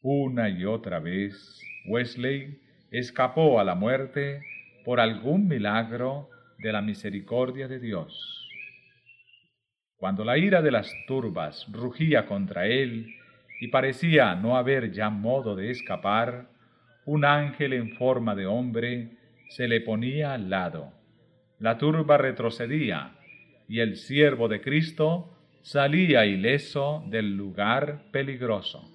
Una y otra vez, Wesley escapó a la muerte por algún milagro de la misericordia de Dios. Cuando la ira de las turbas rugía contra él y parecía no haber ya modo de escapar, un ángel en forma de hombre se le ponía al lado. La turba retrocedía y el siervo de Cristo salía ileso del lugar peligroso.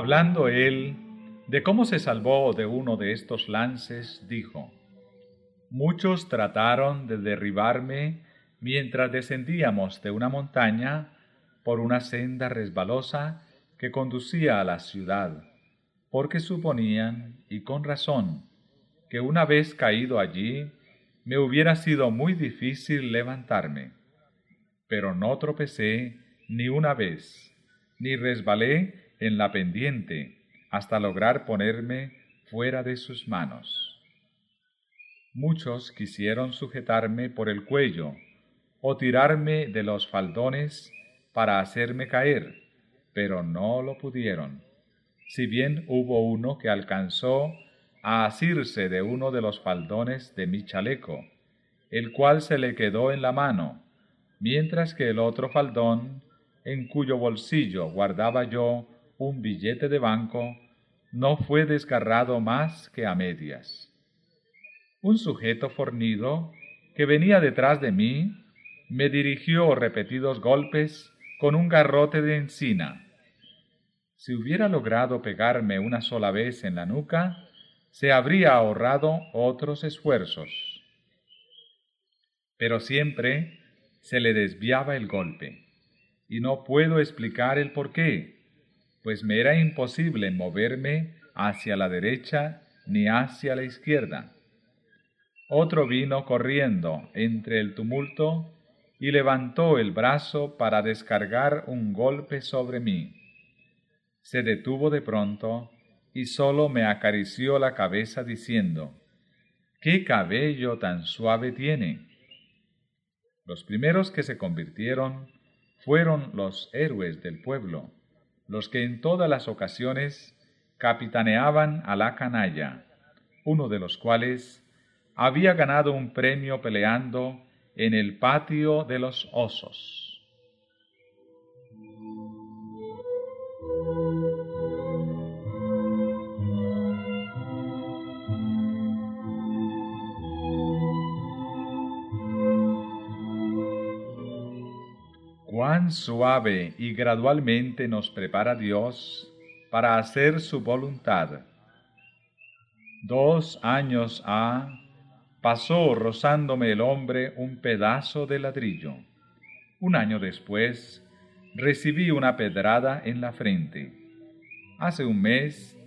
Hablando él de cómo se salvó de uno de estos lances, dijo, Muchos trataron de derribarme mientras descendíamos de una montaña por una senda resbalosa que conducía a la ciudad, porque suponían, y con razón, que una vez caído allí, me hubiera sido muy difícil levantarme. Pero no tropecé ni una vez, ni resbalé en la pendiente hasta lograr ponerme fuera de sus manos. Muchos quisieron sujetarme por el cuello o tirarme de los faldones para hacerme caer, pero no lo pudieron. Si bien hubo uno que alcanzó a asirse de uno de los faldones de mi chaleco, el cual se le quedó en la mano, mientras que el otro faldón, en cuyo bolsillo guardaba yo un billete de banco no fue desgarrado más que a medias. Un sujeto fornido que venía detrás de mí me dirigió repetidos golpes con un garrote de encina. Si hubiera logrado pegarme una sola vez en la nuca, se habría ahorrado otros esfuerzos. Pero siempre se le desviaba el golpe, y no puedo explicar el por qué pues me era imposible moverme hacia la derecha ni hacia la izquierda. Otro vino corriendo entre el tumulto y levantó el brazo para descargar un golpe sobre mí. Se detuvo de pronto y sólo me acarició la cabeza diciendo, ¿Qué cabello tan suave tiene? Los primeros que se convirtieron fueron los héroes del pueblo los que en todas las ocasiones capitaneaban a la canalla, uno de los cuales había ganado un premio peleando en el patio de los osos. Cuán suave y gradualmente nos prepara Dios para hacer su voluntad. Dos años ha pasó rozándome el hombre un pedazo de ladrillo. Un año después recibí una pedrada en la frente. Hace un mes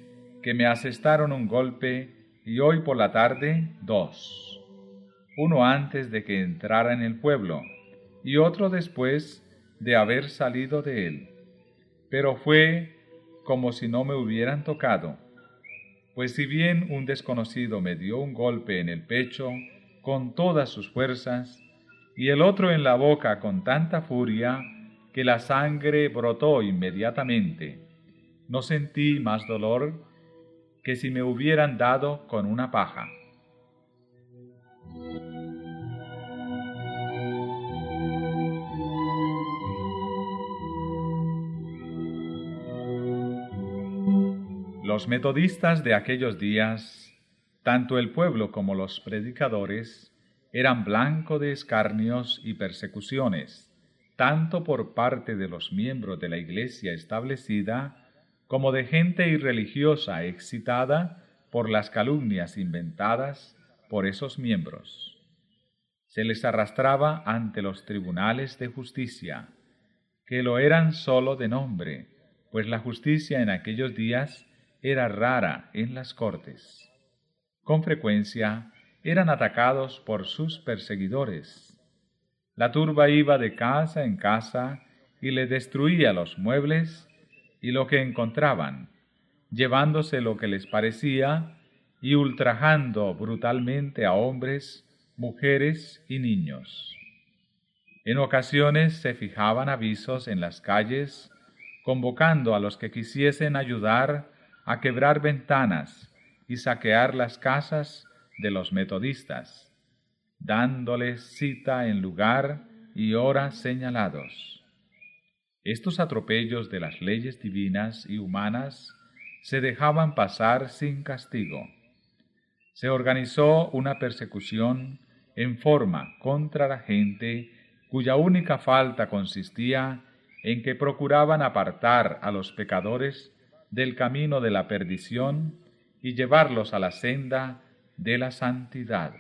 que me asestaron un golpe y hoy por la tarde dos. Uno antes de que entrara en el pueblo y otro después de haber salido de él, pero fue como si no me hubieran tocado, pues si bien un desconocido me dio un golpe en el pecho con todas sus fuerzas, y el otro en la boca con tanta furia que la sangre brotó inmediatamente, no sentí más dolor que si me hubieran dado con una paja. Los metodistas de aquellos días, tanto el pueblo como los predicadores, eran blanco de escarnios y persecuciones, tanto por parte de los miembros de la iglesia establecida, como de gente irreligiosa excitada por las calumnias inventadas por esos miembros. Se les arrastraba ante los tribunales de justicia, que lo eran sólo de nombre, pues la justicia en aquellos días era rara en las cortes. Con frecuencia eran atacados por sus perseguidores. La turba iba de casa en casa y le destruía los muebles y lo que encontraban, llevándose lo que les parecía y ultrajando brutalmente a hombres, mujeres y niños. En ocasiones se fijaban avisos en las calles, convocando a los que quisiesen ayudar a quebrar ventanas y saquear las casas de los metodistas, dándoles cita en lugar y hora señalados. Estos atropellos de las leyes divinas y humanas se dejaban pasar sin castigo. Se organizó una persecución en forma contra la gente cuya única falta consistía en que procuraban apartar a los pecadores del camino de la perdición y llevarlos a la senda de la santidad.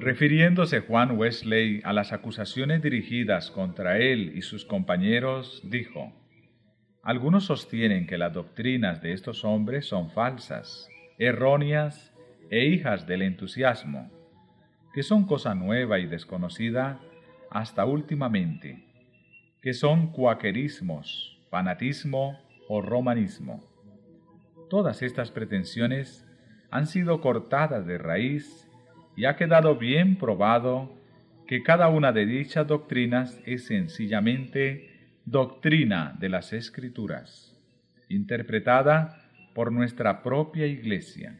Refiriéndose Juan Wesley a las acusaciones dirigidas contra él y sus compañeros, dijo, Algunos sostienen que las doctrinas de estos hombres son falsas, erróneas e hijas del entusiasmo, que son cosa nueva y desconocida hasta últimamente, que son cuaquerismos, fanatismo o romanismo. Todas estas pretensiones han sido cortadas de raíz y ha quedado bien probado que cada una de dichas doctrinas es sencillamente doctrina de las Escrituras, interpretada por nuestra propia Iglesia.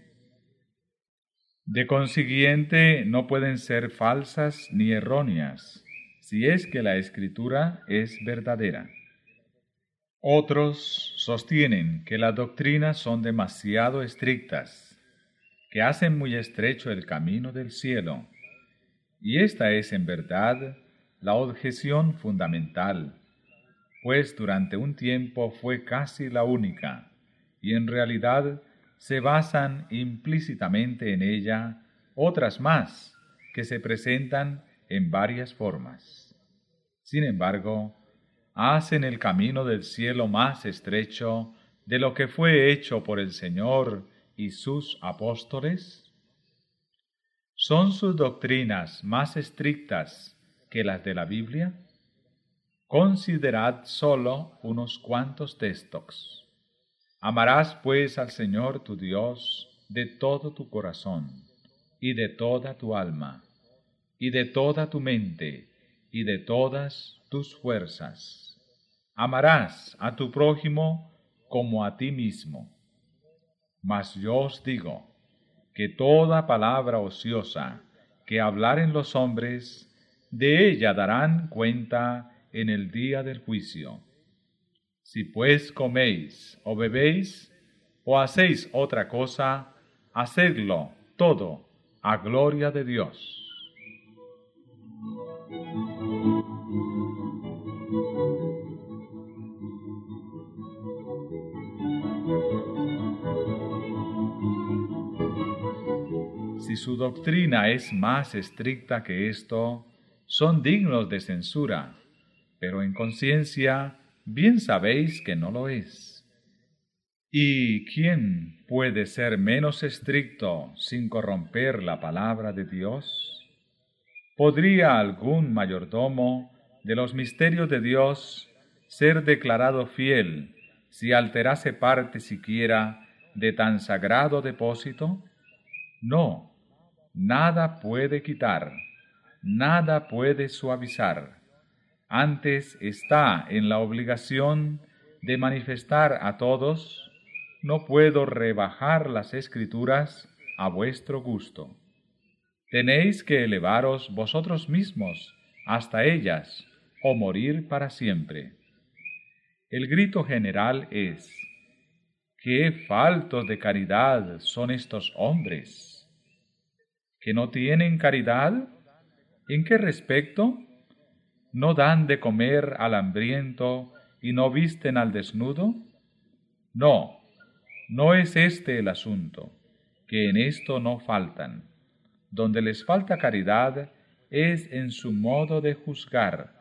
De consiguiente, no pueden ser falsas ni erróneas, si es que la Escritura es verdadera. Otros sostienen que las doctrinas son demasiado estrictas que hacen muy estrecho el camino del cielo. Y esta es en verdad la objeción fundamental, pues durante un tiempo fue casi la única, y en realidad se basan implícitamente en ella otras más que se presentan en varias formas. Sin embargo, hacen el camino del cielo más estrecho de lo que fue hecho por el Señor y sus apóstoles? ¿Son sus doctrinas más estrictas que las de la Biblia? Considerad solo unos cuantos textos. Amarás pues al Señor tu Dios de todo tu corazón, y de toda tu alma, y de toda tu mente, y de todas tus fuerzas. Amarás a tu prójimo como a ti mismo. Mas yo os digo que toda palabra ociosa que hablaren los hombres, de ella darán cuenta en el día del juicio. Si pues coméis o bebéis o hacéis otra cosa, hacedlo todo a gloria de Dios. su doctrina es más estricta que esto, son dignos de censura, pero en conciencia bien sabéis que no lo es. ¿Y quién puede ser menos estricto sin corromper la palabra de Dios? ¿Podría algún mayordomo de los misterios de Dios ser declarado fiel si alterase parte siquiera de tan sagrado depósito? No, nada puede quitar, nada puede suavizar. Antes está en la obligación de manifestar a todos, no puedo rebajar las escrituras a vuestro gusto. Tenéis que elevaros vosotros mismos hasta ellas o morir para siempre. El grito general es, qué faltos de caridad son estos hombres que no tienen caridad? ¿En qué respecto? ¿No dan de comer al hambriento y no visten al desnudo? No, no es este el asunto, que en esto no faltan. Donde les falta caridad es en su modo de juzgar,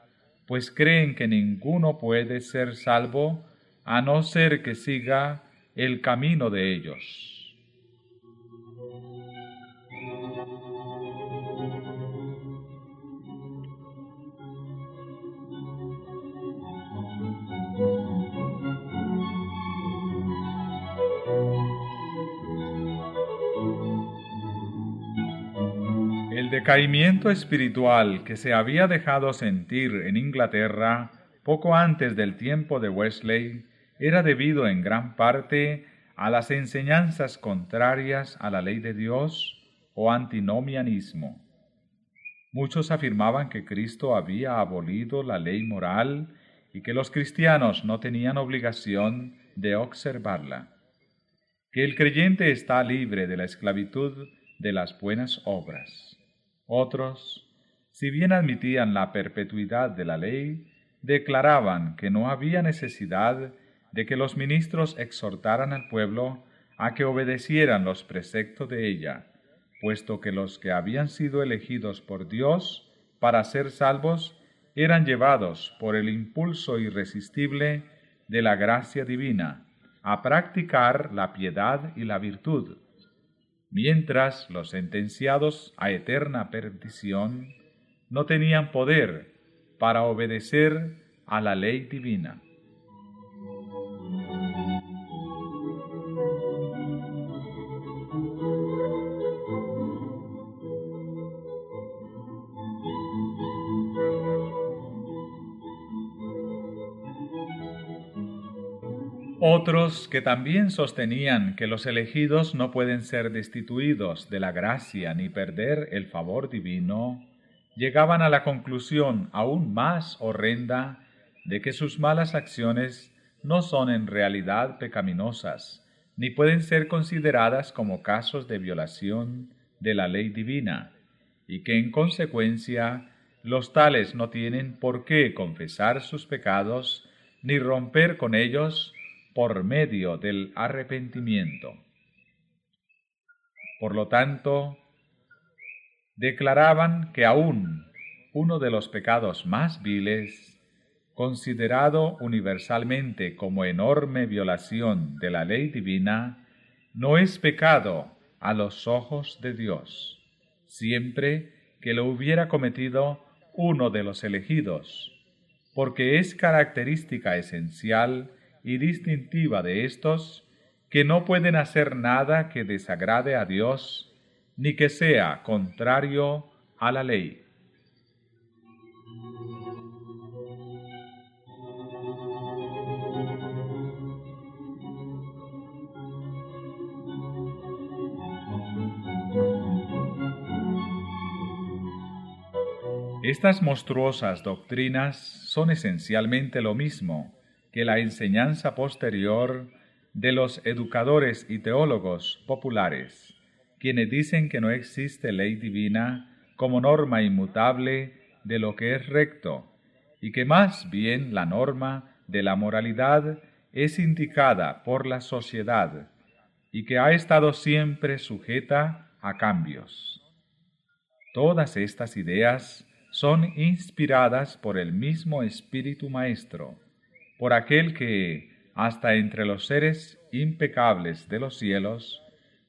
pues creen que ninguno puede ser salvo a no ser que siga el camino de ellos. Decaimiento espiritual que se había dejado sentir en Inglaterra poco antes del tiempo de Wesley era debido en gran parte a las enseñanzas contrarias a la ley de Dios o antinomianismo. Muchos afirmaban que Cristo había abolido la ley moral y que los cristianos no tenían obligación de observarla, que el creyente está libre de la esclavitud de las buenas obras. Otros, si bien admitían la perpetuidad de la ley, declaraban que no había necesidad de que los ministros exhortaran al pueblo a que obedecieran los preceptos de ella, puesto que los que habían sido elegidos por Dios para ser salvos eran llevados por el impulso irresistible de la gracia divina a practicar la piedad y la virtud, mientras los sentenciados a eterna perdición no tenían poder para obedecer a la ley divina. Otros que también sostenían que los elegidos no pueden ser destituidos de la gracia ni perder el favor divino, llegaban a la conclusión aún más horrenda de que sus malas acciones no son en realidad pecaminosas, ni pueden ser consideradas como casos de violación de la ley divina, y que en consecuencia los tales no tienen por qué confesar sus pecados ni romper con ellos por medio del arrepentimiento. Por lo tanto, declaraban que aún uno de los pecados más viles, considerado universalmente como enorme violación de la ley divina, no es pecado a los ojos de Dios, siempre que lo hubiera cometido uno de los elegidos, porque es característica esencial y distintiva de estos que no pueden hacer nada que desagrade a Dios ni que sea contrario a la ley. Estas monstruosas doctrinas son esencialmente lo mismo que la enseñanza posterior de los educadores y teólogos populares, quienes dicen que no existe ley divina como norma inmutable de lo que es recto, y que más bien la norma de la moralidad es indicada por la sociedad y que ha estado siempre sujeta a cambios. Todas estas ideas son inspiradas por el mismo Espíritu Maestro, por aquel que, hasta entre los seres impecables de los cielos,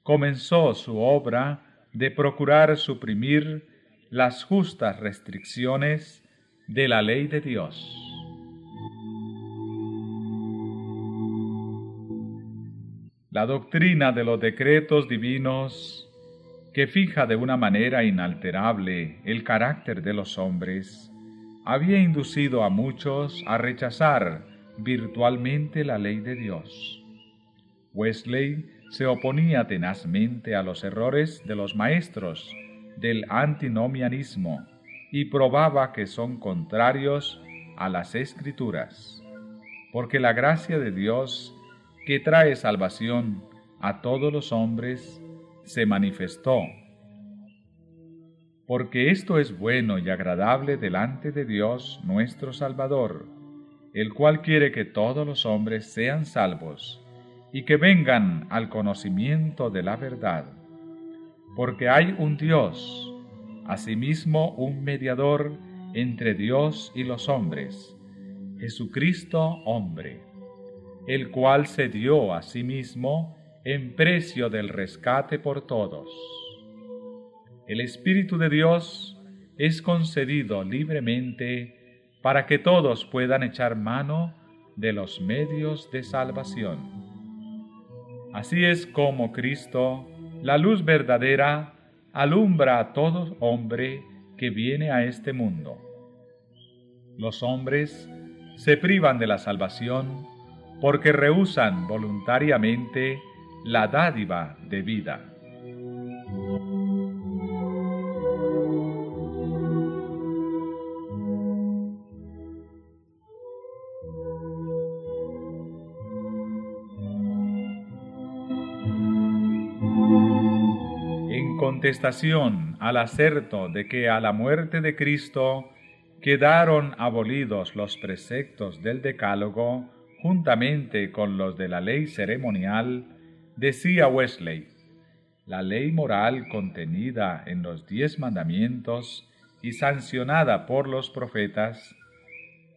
comenzó su obra de procurar suprimir las justas restricciones de la ley de Dios. La doctrina de los decretos divinos, que fija de una manera inalterable el carácter de los hombres, había inducido a muchos a rechazar virtualmente la ley de Dios. Wesley se oponía tenazmente a los errores de los maestros del antinomianismo y probaba que son contrarios a las escrituras, porque la gracia de Dios que trae salvación a todos los hombres se manifestó, porque esto es bueno y agradable delante de Dios nuestro Salvador el cual quiere que todos los hombres sean salvos y que vengan al conocimiento de la verdad. Porque hay un Dios, asimismo un mediador entre Dios y los hombres, Jesucristo hombre, el cual se dio a sí mismo en precio del rescate por todos. El Espíritu de Dios es concedido libremente para que todos puedan echar mano de los medios de salvación. Así es como Cristo, la luz verdadera, alumbra a todo hombre que viene a este mundo. Los hombres se privan de la salvación porque rehusan voluntariamente la dádiva de vida. Al acerto de que a la muerte de Cristo quedaron abolidos los preceptos del Decálogo juntamente con los de la ley ceremonial, decía Wesley, la ley moral contenida en los diez mandamientos y sancionada por los profetas,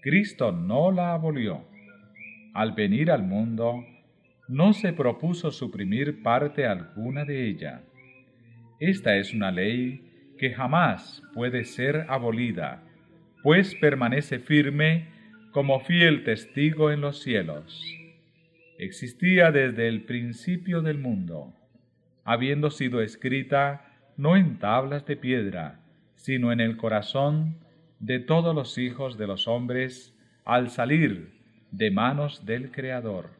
Cristo no la abolió. Al venir al mundo, no se propuso suprimir parte alguna de ella. Esta es una ley que jamás puede ser abolida pues permanece firme como fiel testigo en los cielos. Existía desde el principio del mundo, habiendo sido escrita no en tablas de piedra, sino en el corazón de todos los hijos de los hombres al salir de manos del Creador.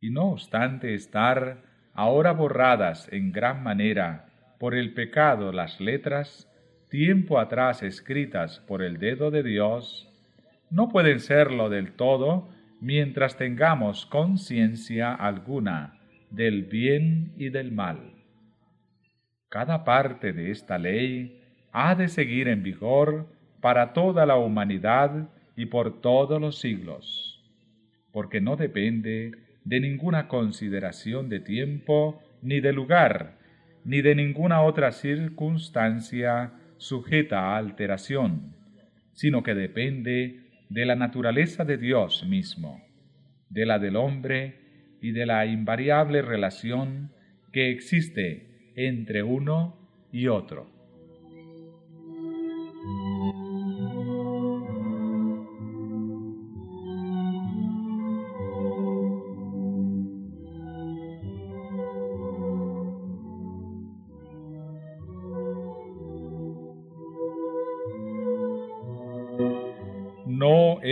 Y no obstante estar ahora borradas en gran manera por el pecado las letras, tiempo atrás escritas por el dedo de Dios, no pueden serlo del todo mientras tengamos conciencia alguna del bien y del mal. Cada parte de esta ley ha de seguir en vigor para toda la humanidad y por todos los siglos, porque no depende de ninguna consideración de tiempo, ni de lugar, ni de ninguna otra circunstancia sujeta a alteración, sino que depende de la naturaleza de Dios mismo, de la del hombre y de la invariable relación que existe entre uno y otro.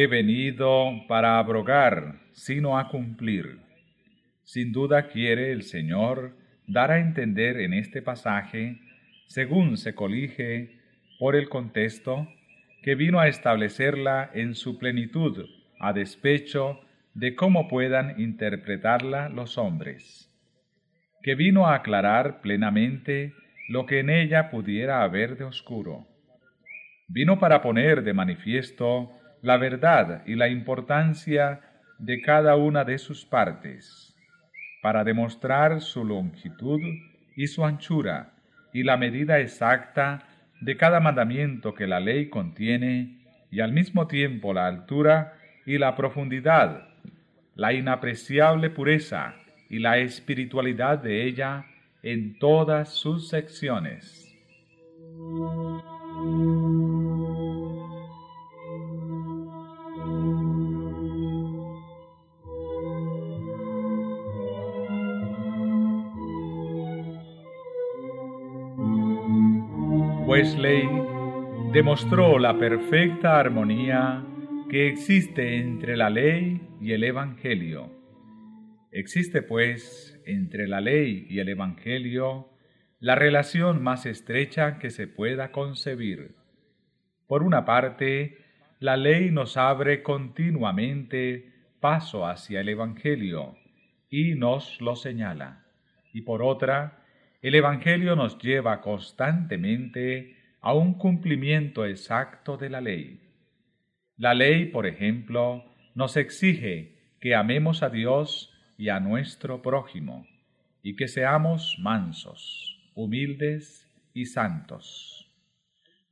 Venido para abrogar, sino a cumplir. Sin duda quiere el Señor dar a entender en este pasaje, según se colige por el contexto, que vino a establecerla en su plenitud, a despecho de cómo puedan interpretarla los hombres, que vino a aclarar plenamente lo que en ella pudiera haber de oscuro. Vino para poner de manifiesto la verdad y la importancia de cada una de sus partes, para demostrar su longitud y su anchura y la medida exacta de cada mandamiento que la ley contiene y al mismo tiempo la altura y la profundidad, la inapreciable pureza y la espiritualidad de ella en todas sus secciones. Demostró la perfecta armonía que existe entre la ley y el Evangelio. Existe pues entre la ley y el Evangelio la relación más estrecha que se pueda concebir. Por una parte, la ley nos abre continuamente paso hacia el Evangelio y nos lo señala. Y por otra, el Evangelio nos lleva constantemente a un cumplimiento exacto de la ley. La ley, por ejemplo, nos exige que amemos a Dios y a nuestro prójimo, y que seamos mansos, humildes y santos.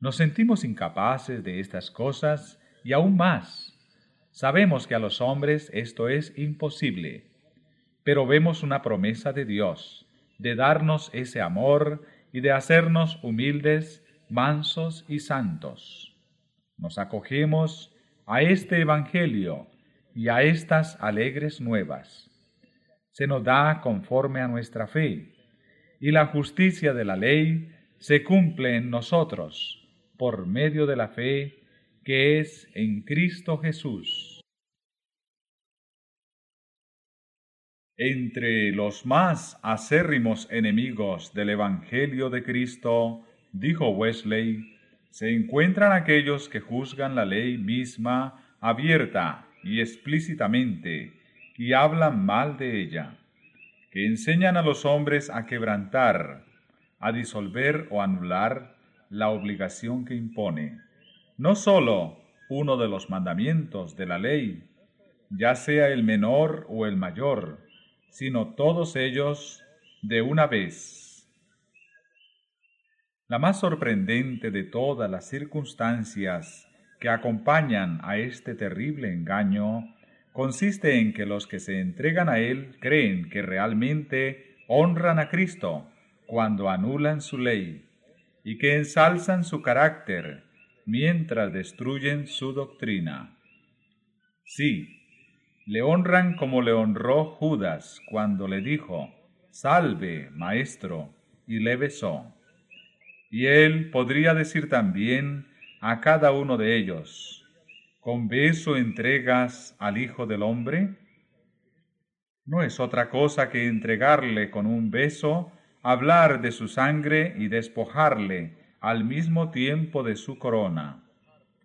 Nos sentimos incapaces de estas cosas y aún más. Sabemos que a los hombres esto es imposible, pero vemos una promesa de Dios de darnos ese amor y de hacernos humildes, mansos y santos. Nos acogemos a este Evangelio y a estas alegres nuevas. Se nos da conforme a nuestra fe, y la justicia de la ley se cumple en nosotros por medio de la fe que es en Cristo Jesús. Entre los más acérrimos enemigos del Evangelio de Cristo, dijo Wesley, se encuentran aquellos que juzgan la ley misma abierta y explícitamente y hablan mal de ella, que enseñan a los hombres a quebrantar, a disolver o anular la obligación que impone, no sólo uno de los mandamientos de la ley, ya sea el menor o el mayor, sino todos ellos de una vez. La más sorprendente de todas las circunstancias que acompañan a este terrible engaño consiste en que los que se entregan a él creen que realmente honran a Cristo cuando anulan su ley y que ensalzan su carácter mientras destruyen su doctrina. Sí, le honran como le honró Judas cuando le dijo, Salve, maestro, y le besó. Y él podría decir también, a cada uno de ellos, ¿con beso entregas al Hijo del Hombre? No es otra cosa que entregarle con un beso, hablar de su sangre y despojarle al mismo tiempo de su corona,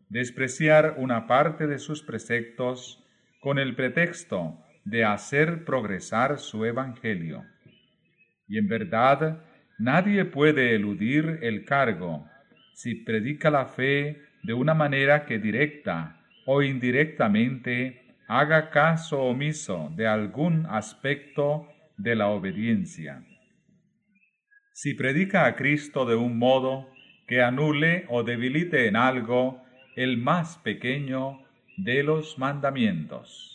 despreciar una parte de sus preceptos con el pretexto de hacer progresar su evangelio. Y en verdad, nadie puede eludir el cargo si predica la fe de una manera que directa o indirectamente haga caso omiso de algún aspecto de la obediencia. Si predica a Cristo de un modo que anule o debilite en algo el más pequeño de los mandamientos.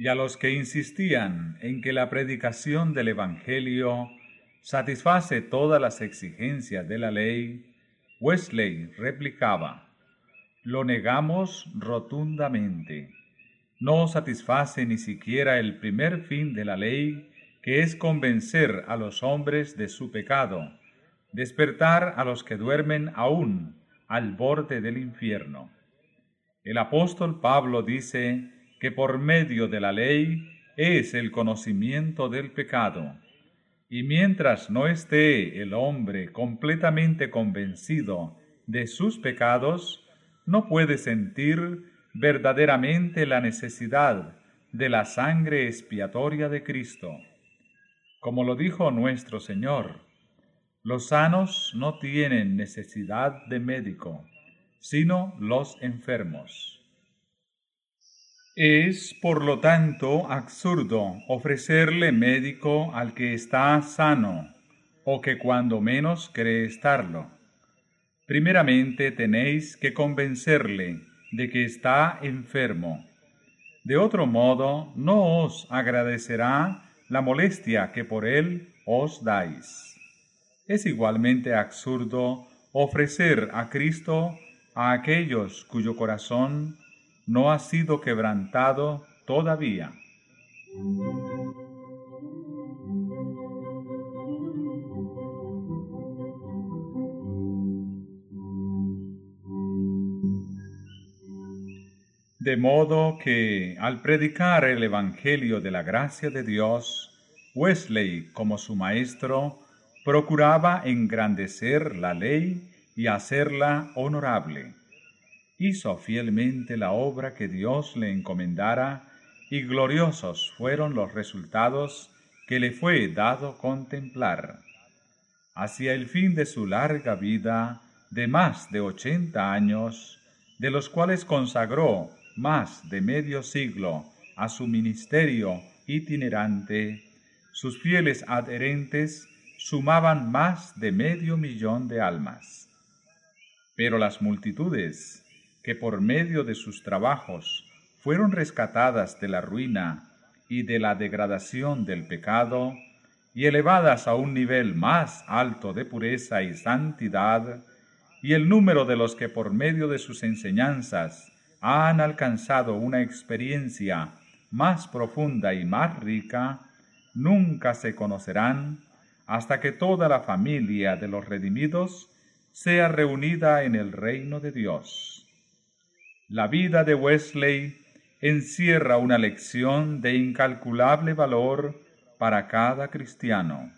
y a los que insistían en que la predicación del Evangelio satisface todas las exigencias de la ley, Wesley replicaba, lo negamos rotundamente. No satisface ni siquiera el primer fin de la ley, que es convencer a los hombres de su pecado, despertar a los que duermen aún al borde del infierno. El apóstol Pablo dice, que por medio de la ley es el conocimiento del pecado. Y mientras no esté el hombre completamente convencido de sus pecados, no puede sentir verdaderamente la necesidad de la sangre expiatoria de Cristo. Como lo dijo nuestro Señor, los sanos no tienen necesidad de médico, sino los enfermos. Es, por lo tanto, absurdo ofrecerle médico al que está sano, o que cuando menos cree estarlo. Primeramente tenéis que convencerle de que está enfermo. De otro modo, no os agradecerá la molestia que por él os dais. Es igualmente absurdo ofrecer a Cristo a aquellos cuyo corazón no ha sido quebrantado todavía. De modo que al predicar el Evangelio de la gracia de Dios, Wesley, como su maestro, procuraba engrandecer la ley y hacerla honorable hizo fielmente la obra que Dios le encomendara y gloriosos fueron los resultados que le fue dado contemplar. Hacia el fin de su larga vida, de más de ochenta años, de los cuales consagró más de medio siglo a su ministerio itinerante, sus fieles adherentes sumaban más de medio millón de almas. Pero las multitudes que por medio de sus trabajos fueron rescatadas de la ruina y de la degradación del pecado y elevadas a un nivel más alto de pureza y santidad, y el número de los que por medio de sus enseñanzas han alcanzado una experiencia más profunda y más rica, nunca se conocerán hasta que toda la familia de los redimidos sea reunida en el reino de Dios. La vida de Wesley encierra una lección de incalculable valor para cada cristiano.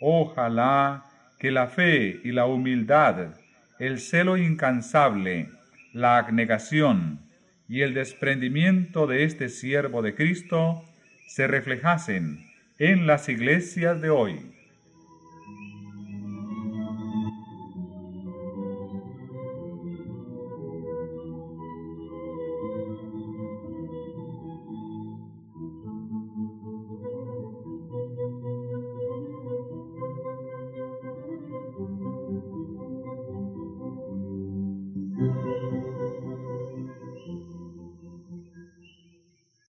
Ojalá que la fe y la humildad, el celo incansable, la abnegación y el desprendimiento de este siervo de Cristo se reflejasen en las iglesias de hoy